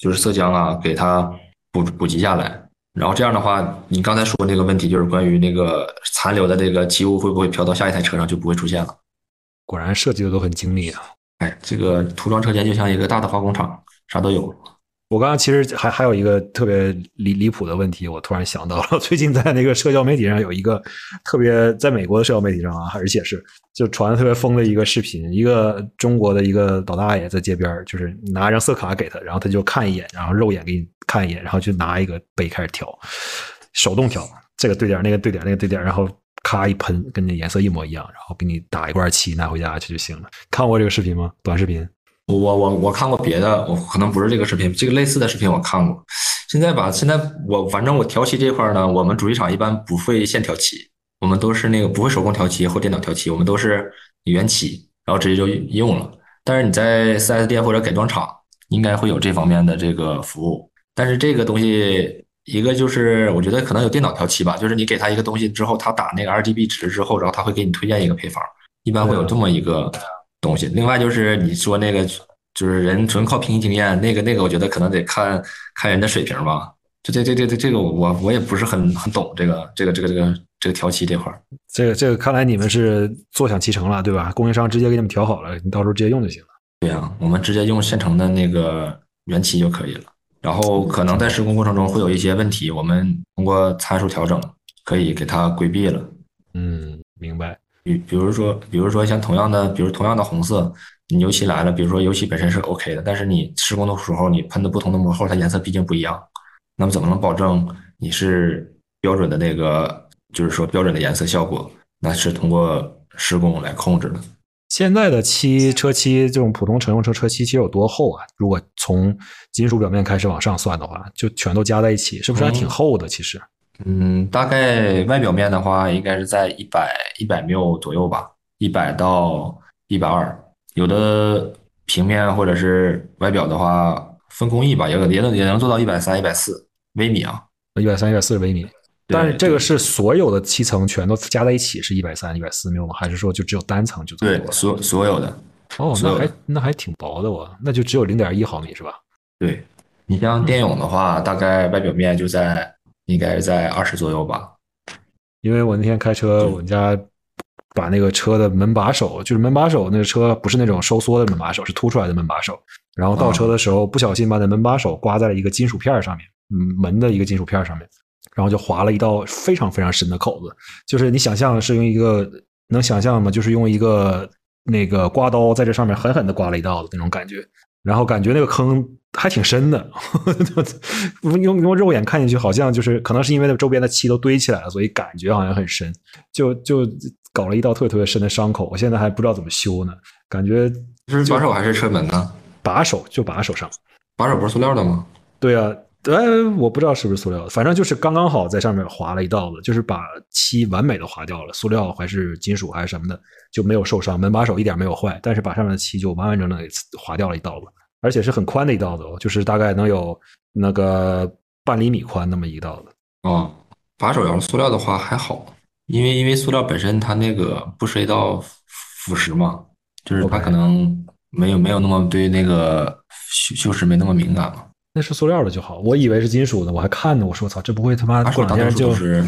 就是色浆啊，给它补补给下来。然后这样的话，你刚才说那个问题就是关于那个残留的这个气雾会不会飘到下一台车上就不会出现了。果然设计的都很精密啊。哎，这个涂装车间就像一个大的化工厂，啥都有。我刚刚其实还还有一个特别离离谱的问题，我突然想到了，最近在那个社交媒体上有一个特别在美国的社交媒体上啊，而且是就传的特别疯的一个视频，一个中国的一个老大爷在街边，就是拿一张色卡给他，然后他就看一眼，然后肉眼给你看一眼，然后就拿一个杯开始调，手动调，这个对点，那个对点，那个对点，然后咔一喷，跟那颜色一模一样，然后给你打一罐漆拿回家去就行了。看过这个视频吗？短视频？我我我看过别的，我可能不是这个视频，这个类似的视频我看过。现在吧，现在我反正我调漆这块呢，我们主机厂一般不会现调漆，我们都是那个不会手工调漆或电脑调漆，我们都是原漆，然后直接就用了。但是你在 4S 店或者改装厂，应该会有这方面的这个服务。但是这个东西，一个就是我觉得可能有电脑调漆吧，就是你给他一个东西之后，他打那个 RGB 值之后，然后他会给你推荐一个配方，一般会有这么一个东西。另外就是你说那个，就是人纯靠凭经验，那个那个，我觉得可能得看看人的水平吧。这这这这这这个我我也不是很很懂这个这个这个这个这个调漆这块儿。这个这个看来你们是坐享其成了，对吧？供应商直接给你们调好了，你到时候直接用就行了。对呀、我们直接用现成的那个原漆就可以了。然后可能在施工过程中会有一些问题，我们通过参数调整可以给它规避了。嗯，明白。比比如说，比如说像同样的，比如同样的红色，你油漆来了，比如说油漆本身是 OK 的，但是你施工的时候你喷的不同的膜后，它颜色毕竟不一样。那么怎么能保证你是标准的那个，就是说标准的颜色效果？那是通过施工来控制的。现在的漆车漆这种普通乘用车车漆其实有多厚啊？如果从金属表面开始往上算的话，就全都加在一起，是不是还挺厚的？其实，嗯，大概外表面的话，应该是在一百一百缪左右吧，一百到一百二。有的平面或者是外表的话，分工艺吧，也也能也能做到一百三、一百四微米啊。一百三、一百四十微米。但是这个是所有的七层全都加在一起是一百三、一百四缪吗？还是说就只有单层就这么对多？所所有的，哦，那还那还挺薄的哦，那就只有零点一毫米是吧？对你像电泳的话，大概外表面就在应该是在二十左右吧。因为我那天开车，我们家把那个车的门把手，就是门把手那个车不是那种收缩的门把手，是凸出来的门把手。然后倒车的时候不小心把那门把手刮在了一个金属片儿上面，嗯，门的一个金属片儿上面，然后就划了一道非常非常深的口子。就是你想象是用一个能想象吗？就是用一个那个刮刀在这上面狠狠的刮了一道的那种感觉，然后感觉那个坑还挺深的，用用肉眼看进去好像就是可能是因为那周边的漆都堆起来了，所以感觉好像很深，就就搞了一道特别特别深的伤口，我现在还不知道怎么修呢，感觉这是把手还是车门呢？把手就把手上，把手不是塑料的吗？对啊，呃，我不知道是不是塑料的，反正就是刚刚好在上面划了一道子，就是把漆完美的划掉了，塑料还是金属还是什么的就没有受伤，门把手一点没有坏，但是把上面的漆就完完整整给划掉了一道子，而且是很宽的一道子哦，就是大概能有那个半厘米宽那么一道子。哦，把手要是塑料的话还好，因为因为塑料本身它那个不涉及到腐蚀嘛，就是它可能没有没有那么对那个修修饰没那么敏感嘛。那是塑料的就好，我以为是金属的，我还看呢，我说操，这不会他妈过两天就是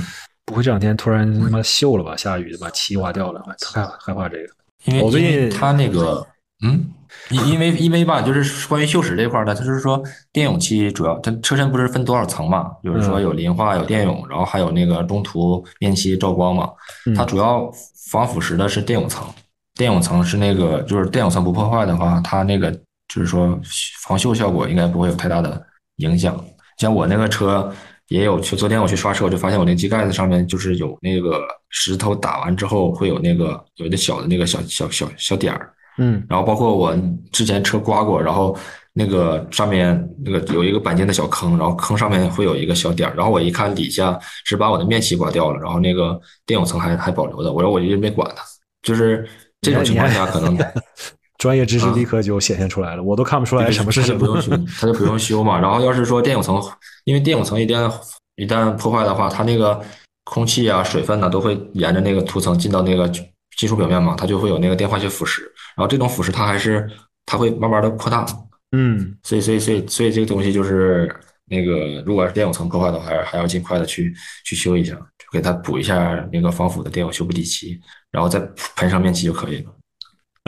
不会这两天突然他妈锈了吧？下雨把漆划掉了，我太害怕这个。因为我最近因为它那个嗯，因因为因为吧，就是关于锈蚀这块儿的，它就是说电泳漆主要它车身不是分多少层嘛，就是说嗯有磷化有电泳，然后还有那个中途面漆照光嘛，它嗯主要防腐蚀的是电泳层，电泳层是那个就是电泳层不破坏的话，它那个就是说防锈效果应该不会有太大的影响。像我那个车也有，去昨天我去刷车，我就发现我那机盖子上面就是有那个石头打完之后会有那个有一个小的那个小小小小点儿，嗯。然后包括我之前车刮过，然后那个上面那个有一个钣金的小坑，然后坑上面会有一个小点儿，然后我一看底下是把我的面漆刮掉了，然后那个电泳层还还保留的，我说我一直没管它，就是这种情况下可能 专业知识啊立刻就显现出来了，我都看不出来什么是什它就不用修么。，它就不用修嘛。然后要是说电泳层，因为电泳层一旦一旦破坏的话，它那个空气啊、水分呢、都会沿着那个涂层进到那个金属表面嘛，它就会有那个电化学腐蚀。然后这种腐蚀它还是它会慢慢的扩大，嗯，所以所以所以所以这个东西就是那个，如果是电泳层破坏的话，还还要尽快的去去修一下，就给它补一下那个防腐的电泳修补底漆，然后再喷上面漆就可以了。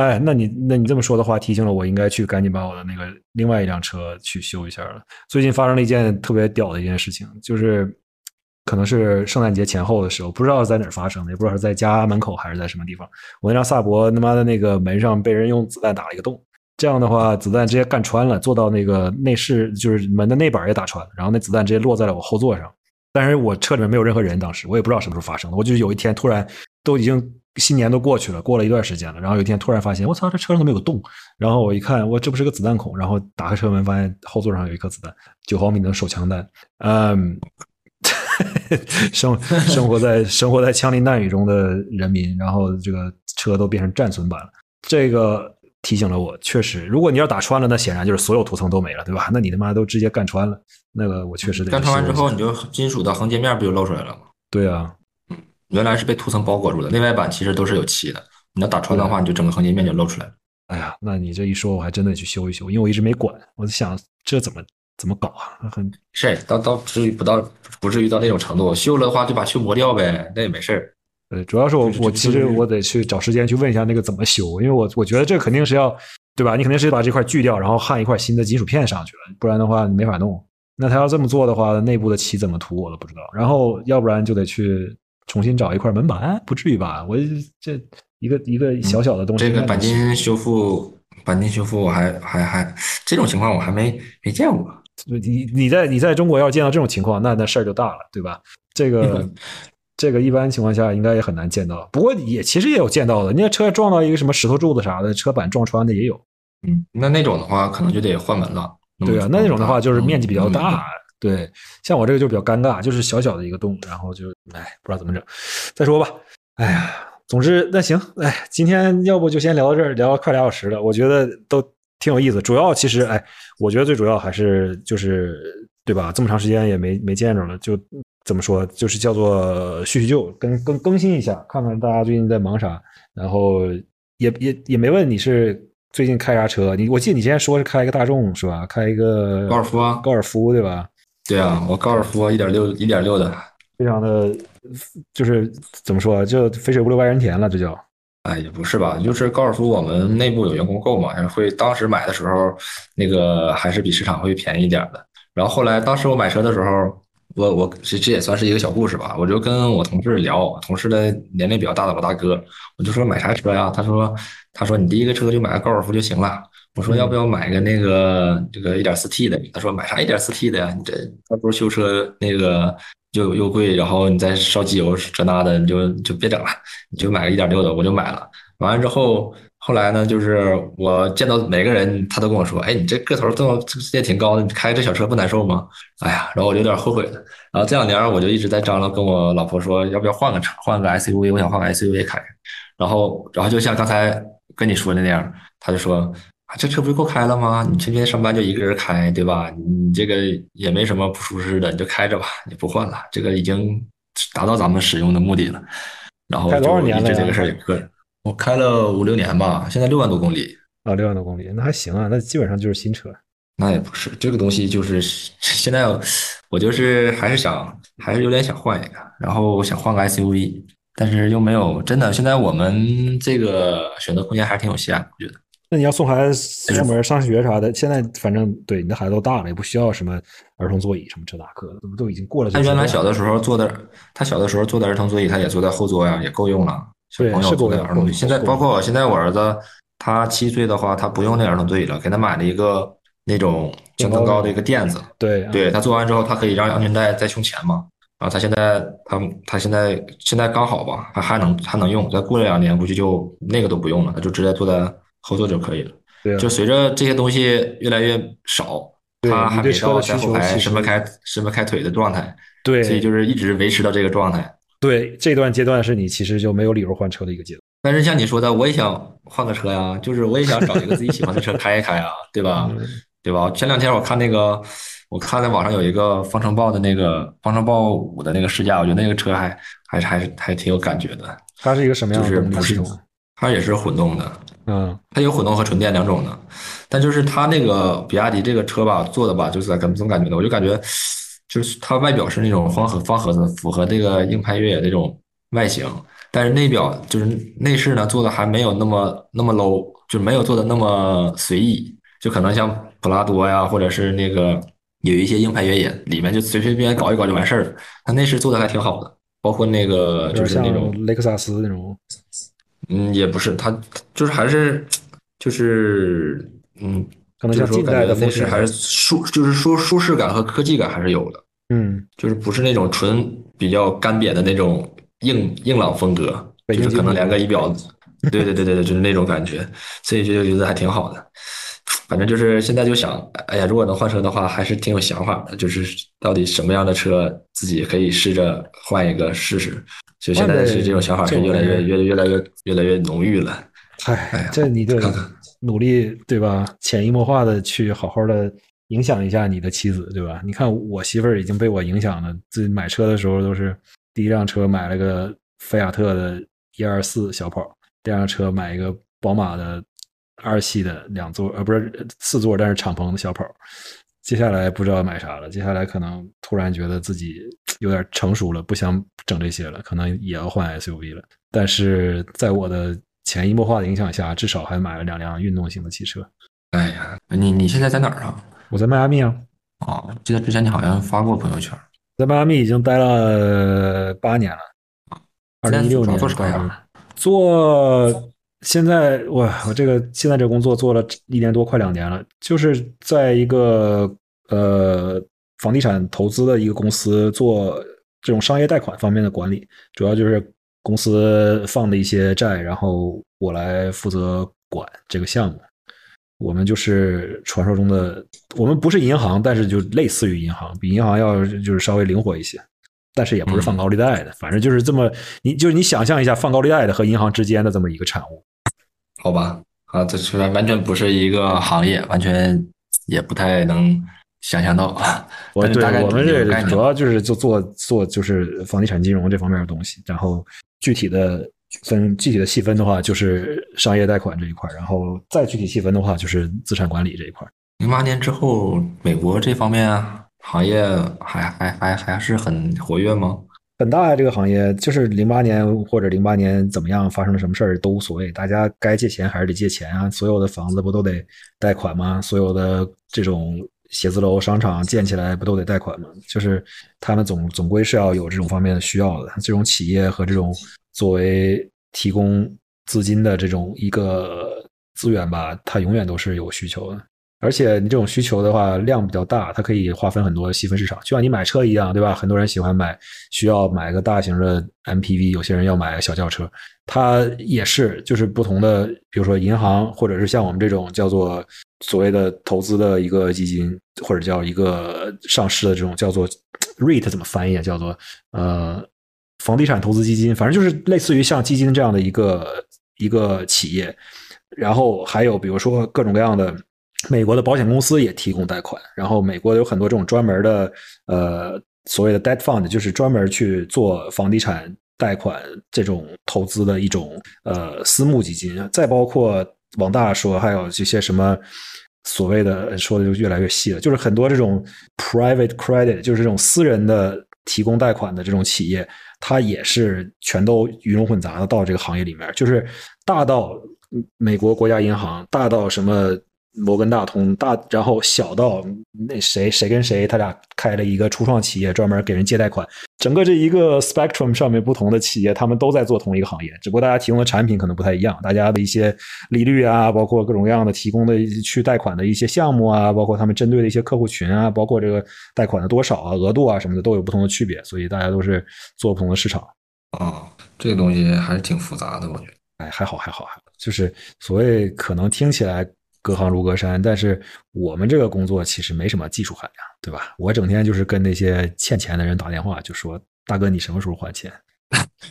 哎，那你那你这么说的话，提醒了我应该去赶紧把我的那个另外一辆车去修一下了。最近发生了一件特别屌的一件事情，就是可能是圣诞节前后的时候，不知道是在哪儿发生的，也不知道是在家门口还是在什么地方。我那辆萨博他妈的那个门上被人用子弹打了一个洞，这样的话子弹直接干穿了，坐到那个内饰就是门的内板也打穿了，然后那子弹直接落在了我后座上。但是我车里面没有任何人，当时我也不知道什么时候发生的。我就有一天突然都已经新年都过去了，过了一段时间了，然后有一天突然发现，我操，这车上怎么有个洞？然后我一看，我这不是个子弹孔，然后打开车门，发现后座上有一颗子弹，九毫米的手枪弹。嗯，生生活在生活在枪林弹雨中的人民，然后这个车都变成战损版了。这个提醒了我，确实，如果你要打穿了，那显然就是所有涂层都没了，对吧？那你他妈都直接干穿了，那个我确实得干穿完之后，你就金属的横截面不就露出来了吗？对啊，原来是被涂层包裹住的，内外板其实都是有漆的。你要打穿的话，你就整个横截面就露出来了。哎呀，那你这一说，我还真得去修一修，因为我一直没管，我在想这怎么怎么搞啊？很是，到到至于不到不至于到那种程度，修了的话就把去磨掉呗，那也没事儿。呃，主要是我我其实我得去找时间去问一下那个怎么修，因为我我觉得这肯定是要对吧？你肯定是把这块锯掉，然后焊一块新的金属片上去了，不然的话你没法弄。那他要这么做的话，内部的漆怎么涂我都不知道。然后要不然就得去重新找一块门板，不至于吧？我这一个一个小小的东西，这个钣金修复，钣金修复我还还还这种情况我还没没见过。你你在你在中国要是见到这种情况，那那事儿就大了，对吧？这个这个一般情况下应该也很难见到，不过也其实也有见到的。你看车撞到一个什么石头柱子啥的，车板撞穿的也有。嗯，那那种的话可能就得换门了。对啊，那那种的话就是面积比较嗯大。对，像我这个就比较尴尬，就是小小的一个洞，然后就哎不知道怎么整。再说吧，哎呀，总之那行，哎，今天要不就先聊到这儿，聊了快俩小时了，我觉得都挺有意思。主要其实哎，我觉得最主要还是就是对吧？这么长时间也没没见着了，就怎么说，就是叫做叙叙旧，更更更新一下，看看大家最近在忙啥，然后也也也没问你是。最近开啥车？你我记得你之前说是开一个大众是吧？开一个高尔夫啊，高尔夫对吧？对啊，我高尔夫一点六一点六的，非常的，就是怎么说，就肥水不流外人田了，这叫。哎，也不是吧，就是高尔夫我们内部有员工购嘛，会当时买的时候那个还是比市场会便宜一点的。然后后来当时我买车的时候，我我这这也算是一个小故事吧。我就跟我同事聊，同事的年龄比较大的老大哥，我就说买啥车呀？他说他说你第一个车就买个高尔夫就行了。我说要不要买个那个这个一点四 T 的？他说买啥一点四 T 的呀？你这还不如修车那个又又贵，然后你再烧机油这那的，你就就别整了，你就买个一点六的，我就买了。完了之后。后来呢，就是我见到每个人，他都跟我说：“哎，你这个头这么也挺高的，你开这小车不难受吗？”哎呀，然后我就有点后悔了。然后这两年我就一直在张罗，跟我老婆说，要不要换个车，换个 SUV？我想换个 SUV 开。然后，然后就像刚才跟你说的那样，他就说：“啊，这车不就够开了吗？你天天上班就一个人开，对吧？你这个也没什么不舒适的，你就开着吧，你不换了，这个已经达到咱们使用的目的了。”然后就一直这个事儿也搁。我开了五六年吧，现在六万多公里啊，六万多公里，那还行啊，那基本上就是新车。那也不是，这个东西就是现在我就是还是想，还是有点想换一个，然后想换个 SUV，但是又没有真的。现在我们这个选择空间还是挺有限，我觉得。那你要送孩子出门上学啥的，现在反正对你的孩子都大了，也不需要什么儿童座椅什么这那个的，都都已经过了。他原来小的时候坐的，他小的时候坐的儿童座椅，他也坐在后座呀，也够用了。小朋友坐的儿童座椅，现在包括我现在我儿子，他七岁的话，他不用那儿童座椅了，给他买了一个那种性能高的一个垫子。对，对他做完之后，他可以让安全带在胸前嘛。然后他现在他他现在现在刚好吧，他还能还能用。再过了两年，估计就那个都不用了，他就直接坐在后座就可以了。对，就随着这些东西越来越少，它还没到在后排伸不开伸不开腿的状态。对，所以就是一直维持到这个状态。对，这段阶段是你其实就没有理由换车的一个阶段。但是像你说的，我也想换个车呀，就是我也想找一个自己喜欢的车开一开啊，对吧？对吧？前两天我看那个，我看在网上有一个方程豹的那个方程豹五的那个试驾，我觉得那个车还还是还是还挺有感觉的。它是一个什么样的动力系统？它也是混动的，嗯，它有混动和纯电两种的。但就是它那个比亚迪这个车吧，做的吧，就是怎么怎么感觉的，我就感觉。就是它外表是那种方盒方盒子，符合这个硬派越野那种外形，但是内表就是内饰呢做的还没有那么那么 low，就没有做的那么随意，就可能像普拉多呀，或者是那个有一些硬派越野里面就随随便便搞一搞就完事儿了。它内饰做的还挺好的，包括那个就是那种雷克萨斯那种，嗯，也不是，它就是还是就是嗯。可能像近代的内饰还是舒，就是舒舒适感和科技感还是有的。嗯，就是不是那种纯比较干瘪的那种硬硬朗风格，就是可能连个仪表，对对对对对，就是那种感觉，所以就觉得还挺好的。反正就是现在就想，哎呀，如果能换车的话，还是挺有想法的。就是到底什么样的车自己可以试着换一个试试。就现在是这种想法是越来越越越来越越来越浓郁了。哎，这你就努力对吧？潜移默化的去好好的影响一下你的妻子，对吧？你看我媳妇儿已经被我影响了，自己买车的时候都是第一辆车买了个菲亚特的一二四小跑，第二辆车买一个宝马的二系的两座，呃，不是四座，但是敞篷的小跑。接下来不知道买啥了，接下来可能突然觉得自己 有点成熟了，不想整这些了，可能也要换 SUV 了。但是在我的潜移默化的影响下，至少还买了两辆运动型的汽车。哎呀，你你现在在哪儿啊？我在迈阿密啊。哦，记得之前你好像发过朋友圈。在迈阿密已经待了八年了。二零一六年做啥呀？做现在我我这个现在这工作做了一年多，快两年了。就是在一个呃房地产投资的一个公司做这种商业贷款方面的管理，主要就是。公司放的一些债，然后我来负责管这个项目。我们就是传说中的，我们不是银行，但是就类似于银行，比银行要就是稍微灵活一些，但是也不是放高利贷的，反正就是这么，你就是你想象一下放高利贷的和银行之间的这么一个产物，好吧？啊，这虽然完全不是一个行业，完全也不太能。想象到，我对我们这主要就是就做做就是房地产金融这方面的东西，然后具体的分具体的细分的话，就是商业贷款这一块，然后再具体细分的话，就是资产管理这一块。零八年之后，美国这方面行业还还还还是很活跃吗？很大呀，这个行业就是零八年或者零八年怎么样发生了什么事儿都无所谓，大家该借钱还是得借钱啊，所有的房子不都得贷款吗？所有的这种。写字楼、商场建起来不都得贷款吗？就是他们总总归是要有这种方面的需要的。这种企业和这种作为提供资金的这种一个资源吧，它永远都是有需求的。而且你这种需求的话，量比较大，它可以划分很多细分市场，就像你买车一样，对吧？很多人喜欢买，需要买个大型的 MPV，有些人要买小轿车，它也是，就是不同的，比如说银行，或者是像我们这种叫做所谓的投资的一个基金，或者叫一个上市的这种叫做 REIT，怎么翻译啊？叫做呃房地产投资基金，反正就是类似于像基金这样的一个一个企业，然后还有比如说各种各样的。美国的保险公司也提供贷款，然后美国有很多这种专门的呃所谓的 debt fund，就是专门去做房地产贷款这种投资的一种呃私募基金。再包括往大说，还有这些什么所谓的说的就越来越细了，就是很多这种 private credit，就是这种私人的提供贷款的这种企业，它也是全都鱼龙混杂的到这个行业里面，就是大到美国国家银行，大到什么。摩根大通大，然后小到那谁谁跟谁，他俩开了一个初创企业，专门给人借贷款。整个这一个 spectrum 上面不同的企业，他们都在做同一个行业，只不过大家提供的产品可能不太一样。大家的一些利率啊，包括各种各样的提供的去贷款的一些项目啊，包括他们针对的一些客户群啊，包括这个贷款的多少啊、额度啊什么的，都有不同的区别。所以大家都是做不同的市场。啊，这个东西还是挺复杂的，我觉得。哎，还好还好还好，就是所谓可能听起来。隔行如隔山，但是我们这个工作其实没什么技术含量，对吧？我整天就是跟那些欠钱的人打电话，就说：“大哥，你什么时候还钱？”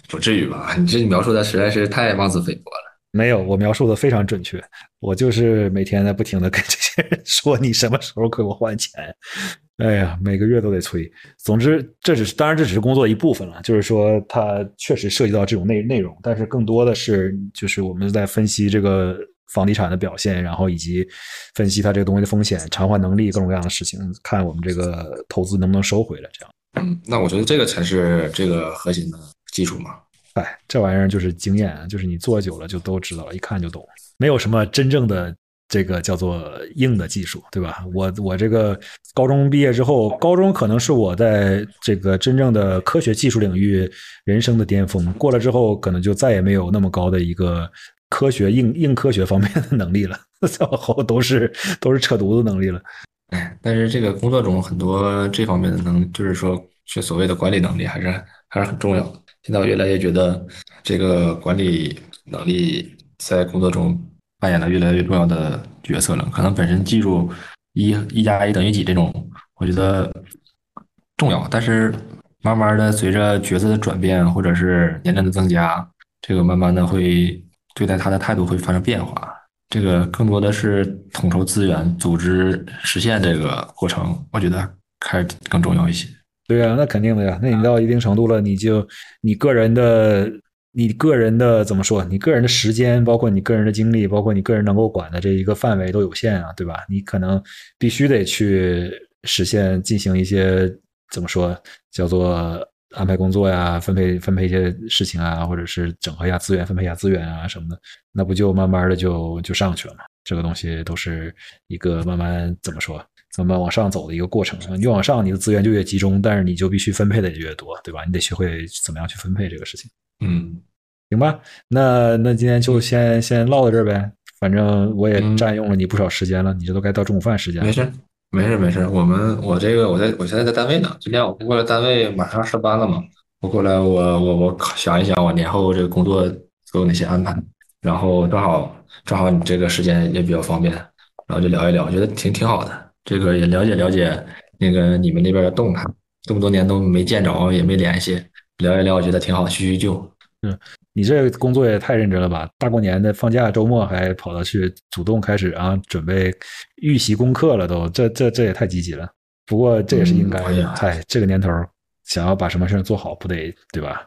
不至于吧？你这描述的实在是太妄自菲薄了。没有，我描述的非常准确。我就是每天在不停的跟这些人说：“你什么时候给我还钱？”哎呀，每个月都得催。总之，这只是当然这只是工作的一部分了，就是说它确实涉及到这种内内容，但是更多的是就是我们在分析这个。房地产的表现，然后以及分析它这个东西的风险、偿还能力各种各样的事情，看我们这个投资能不能收回来。这样，嗯，那我觉得这个才是这个核心的基础嘛。哎，这玩意儿就是经验，就是你做久了就都知道了，一看就懂。没有什么真正的这个叫做硬的技术，对吧？我我这个高中毕业之后，高中可能是我在这个真正的科学技术领域人生的巅峰，过了之后，可能就再也没有那么高的一个。科学硬硬科学方面的能力了，再往后都是都是扯犊子能力了。哎，但是这个工作中很多这方面的能，就是说，学所谓的管理能力还是还是很重要的。现在我越来越觉得，这个管理能力在工作中扮演了越来越重要的角色了。可能本身记住一一加一等于几这种，我觉得重要，但是慢慢的随着角色的转变或者是年龄的增加，这个慢慢的会。对待他的态度会发生变化，这个更多的是统筹资源、组织实现这个过程，我觉得还是更重要一些。对呀，那肯定的呀。那你到一定程度了，你就你个人的、你个人的怎么说？你个人的时间，包括你个人的精力，包括你个人能够管的这一个范围都有限啊，对吧？你可能必须得去实现进行一些怎么说，叫做。安排工作呀，分配分配一些事情啊，或者是整合一下资源，分配一下资源啊什么的，那不就慢慢的就就上去了嘛？这个东西都是一个慢慢怎么说，怎么往上走的一个过程。你越往上，你的资源就越集中，但是你就必须分配的也越多，对吧？你得学会怎么样去分配这个事情。嗯，行吧，那那今天就先先唠到这儿呗，反正我也占用了你不少时间了，你这都该到中午饭时间了。没事。没事没事，我们我这个我在我现在在单位呢。今天我过来单位马上上班了嘛，我过来我我我想一想我年后这个工作都有哪些安排，然后正好正好你这个时间也比较方便，然后就聊一聊，我觉得挺挺好的。这个也了解了解那个你们那边的动态，这么多年都没见着也没联系，聊一聊我觉得挺好，叙叙旧。嗯。你这工作也太认真了吧！大过年的放假周末还跑到去主动开始啊，准备预习功课了都，这这这也太积极了。不过这也是应该的，嗨，这个年头想要把什么事做好，不得对吧？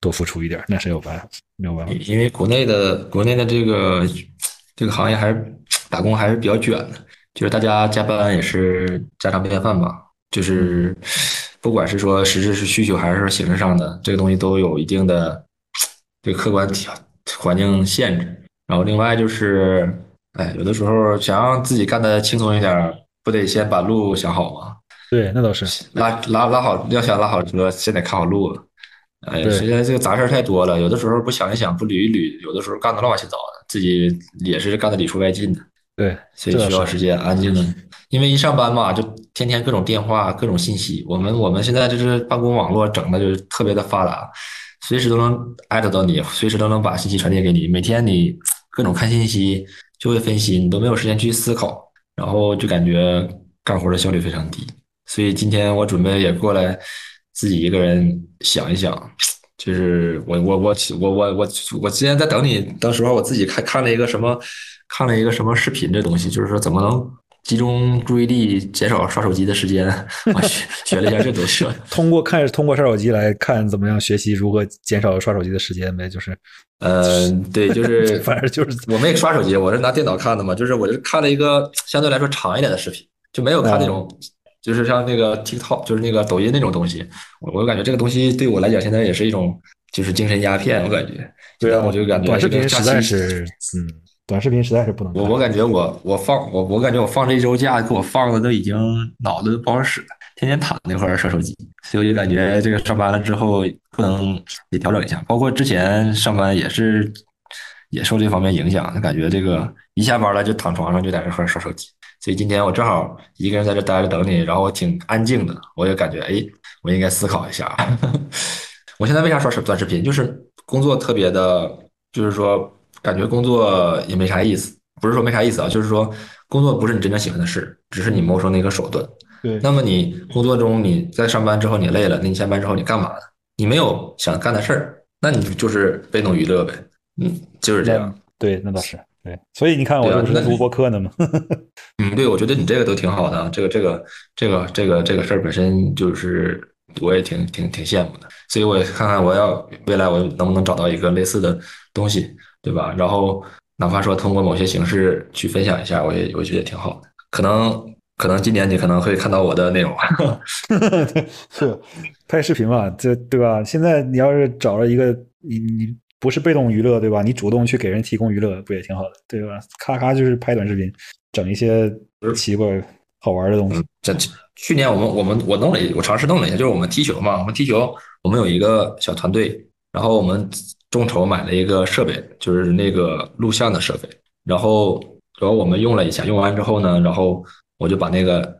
多付出一点，那谁有办法？没有办法。因为国内的国内的这个这个行业还是打工还是比较卷的，就是大家加班也是家常便饭吧。就是不管是说实质是需求还是说形式上的，这个东西都有一定的。这个客观条环境限制，然后另外就是，哎，有的时候想让自己干的轻松一点，不得先把路想好吗？对，那倒是。拉拉拉好，要想拉好车，先得看好路。哎，对现在这个杂事儿太多了，有的时候不想一想，不捋一捋，有的时候干的乱七八糟的，自己也是干的里出外进的，对，所以需要时间安静的。因为一上班嘛，就天天各种电话、各种信息。我们我们现在就是办公网络整的就是特别的发达，随时都能艾特到你，随时都能把信息传递给你。每天你各种看信息就会分心，你都没有时间去思考，然后就感觉干活的效率非常低。所以今天我准备也过来自己一个人想一想，就是我我我我我我我之前在等你到时候，我自己看看了一个什么，看了一个什么视频，这东西就是说怎么能集中注意力，减少刷手机的时间。我学学了一下这东西，通过看通过刷手机来看怎么样学习如何减少刷手机的时间呗，就是嗯，对，就是 反正就是我没刷手机，我是拿电脑看的嘛，就是我是看了一个相对来说长一点的视频，就没有看那种。就是像那个 TikTok，就是那个抖音那种东西，我我感觉这个东西对我来讲，现在也是一种就是精神鸦片，我感觉。对啊，我就感觉短视频实在是，嗯，短视频实在是不能。我我感觉我我放我我感觉我放这一周假，给我放的都已经脑子都不好使了，天天躺那块儿刷手机，所以我就感觉这个上班了之后不能得调整一下。包括之前上班也是也受这方面影响，感觉这个一下班了就躺床上就在这块儿刷手机。所以今天我正好一个人在这待着等你，然后挺安静的，我也感觉哎，我应该思考一下。我现在为啥刷短视频？就是工作特别的，就是说感觉工作也没啥意思。不是说没啥意思啊，就是说工作不是你真正喜欢的事，只是你谋生的一个手段。对，那么你工作中你在上班之后你累了，那你下班之后你干嘛呢？你没有想干的事儿，那你就是被动娱乐呗。嗯，就是这样。对，那倒是对。所以你看，我对啊那这不是录播课呢吗？嗯，对，我觉得你这个都挺好的啊，这个这个这个这个这个事儿本身就是我也挺挺挺羡慕的，所以我也看看我要未来我能不能找到一个类似的东西，对吧？然后哪怕说通过某些形式去分享一下，我也我觉得也挺好的。可能可能今年你可能会看到我的内容，是拍视频嘛，这对吧？现在你要是找了一个你你不是被动娱乐对吧？你主动去给人提供娱乐，不也挺好的对吧？咔咔就是拍短视频，整一些奇怪好玩的东西。这去年我们我们我弄了一，我尝试弄了一下，就是我们踢球嘛，我们踢球，我们有一个小团队，然后我们众筹买了一个设备，就是那个录像的设备，然后然后我们用了一下，用完之后呢，然后我就把那个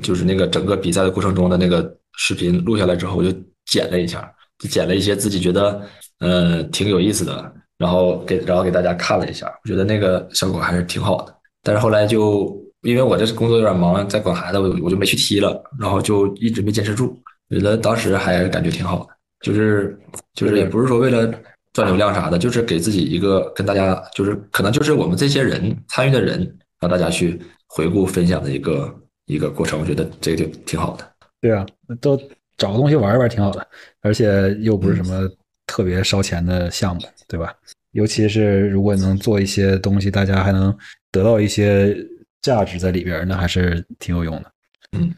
就是那个整个比赛的过程中的那个视频录下来之后，我就剪了一下，就剪了一些自己觉得呃挺有意思的，然后给然后给大家看了一下，我觉得那个效果还是挺好的，但是后来就。因为我这工作有点忙，在管孩子，我我就没去踢了，然后就一直没坚持住。觉得当时还感觉挺好的，就是就是也不是说为了赚流量啥的，就是给自己一个跟大家，就是可能就是我们这些人参与的人，让大家去回顾分享的一个一个过程。我觉得这个就挺好的。对啊，都找个东西玩一玩挺好的，而且又不是什么特别烧钱的项目，对吧？尤其是如果能做一些东西，大家还能得到一些。价值在里边，那还是挺有用的。嗯，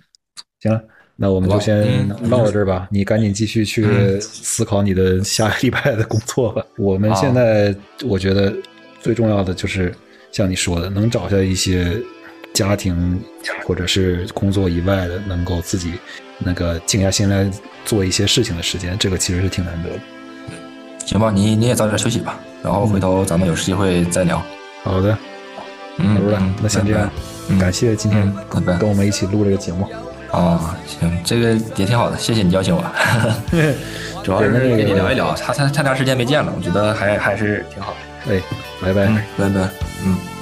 行了，那我们就先唠到这儿吧。你赶紧继续去思考你的下个礼拜的工作吧。我们现在我觉得最重要的就是像你说的，能找下一些家庭或者是工作以外的，能够自己那个静下心来做一些事情的时间，这个其实是挺难得的。行吧，你你也早点休息吧，然后回头咱们有机会再聊。好的。嗯，那先这样，感谢今天跟我们一起录这个节目。啊，行，这个也挺好的，谢谢你邀请我。主要是跟你聊一聊，太太太长时间没见了，我觉得还还是挺好的。哎，拜拜，拜拜，嗯。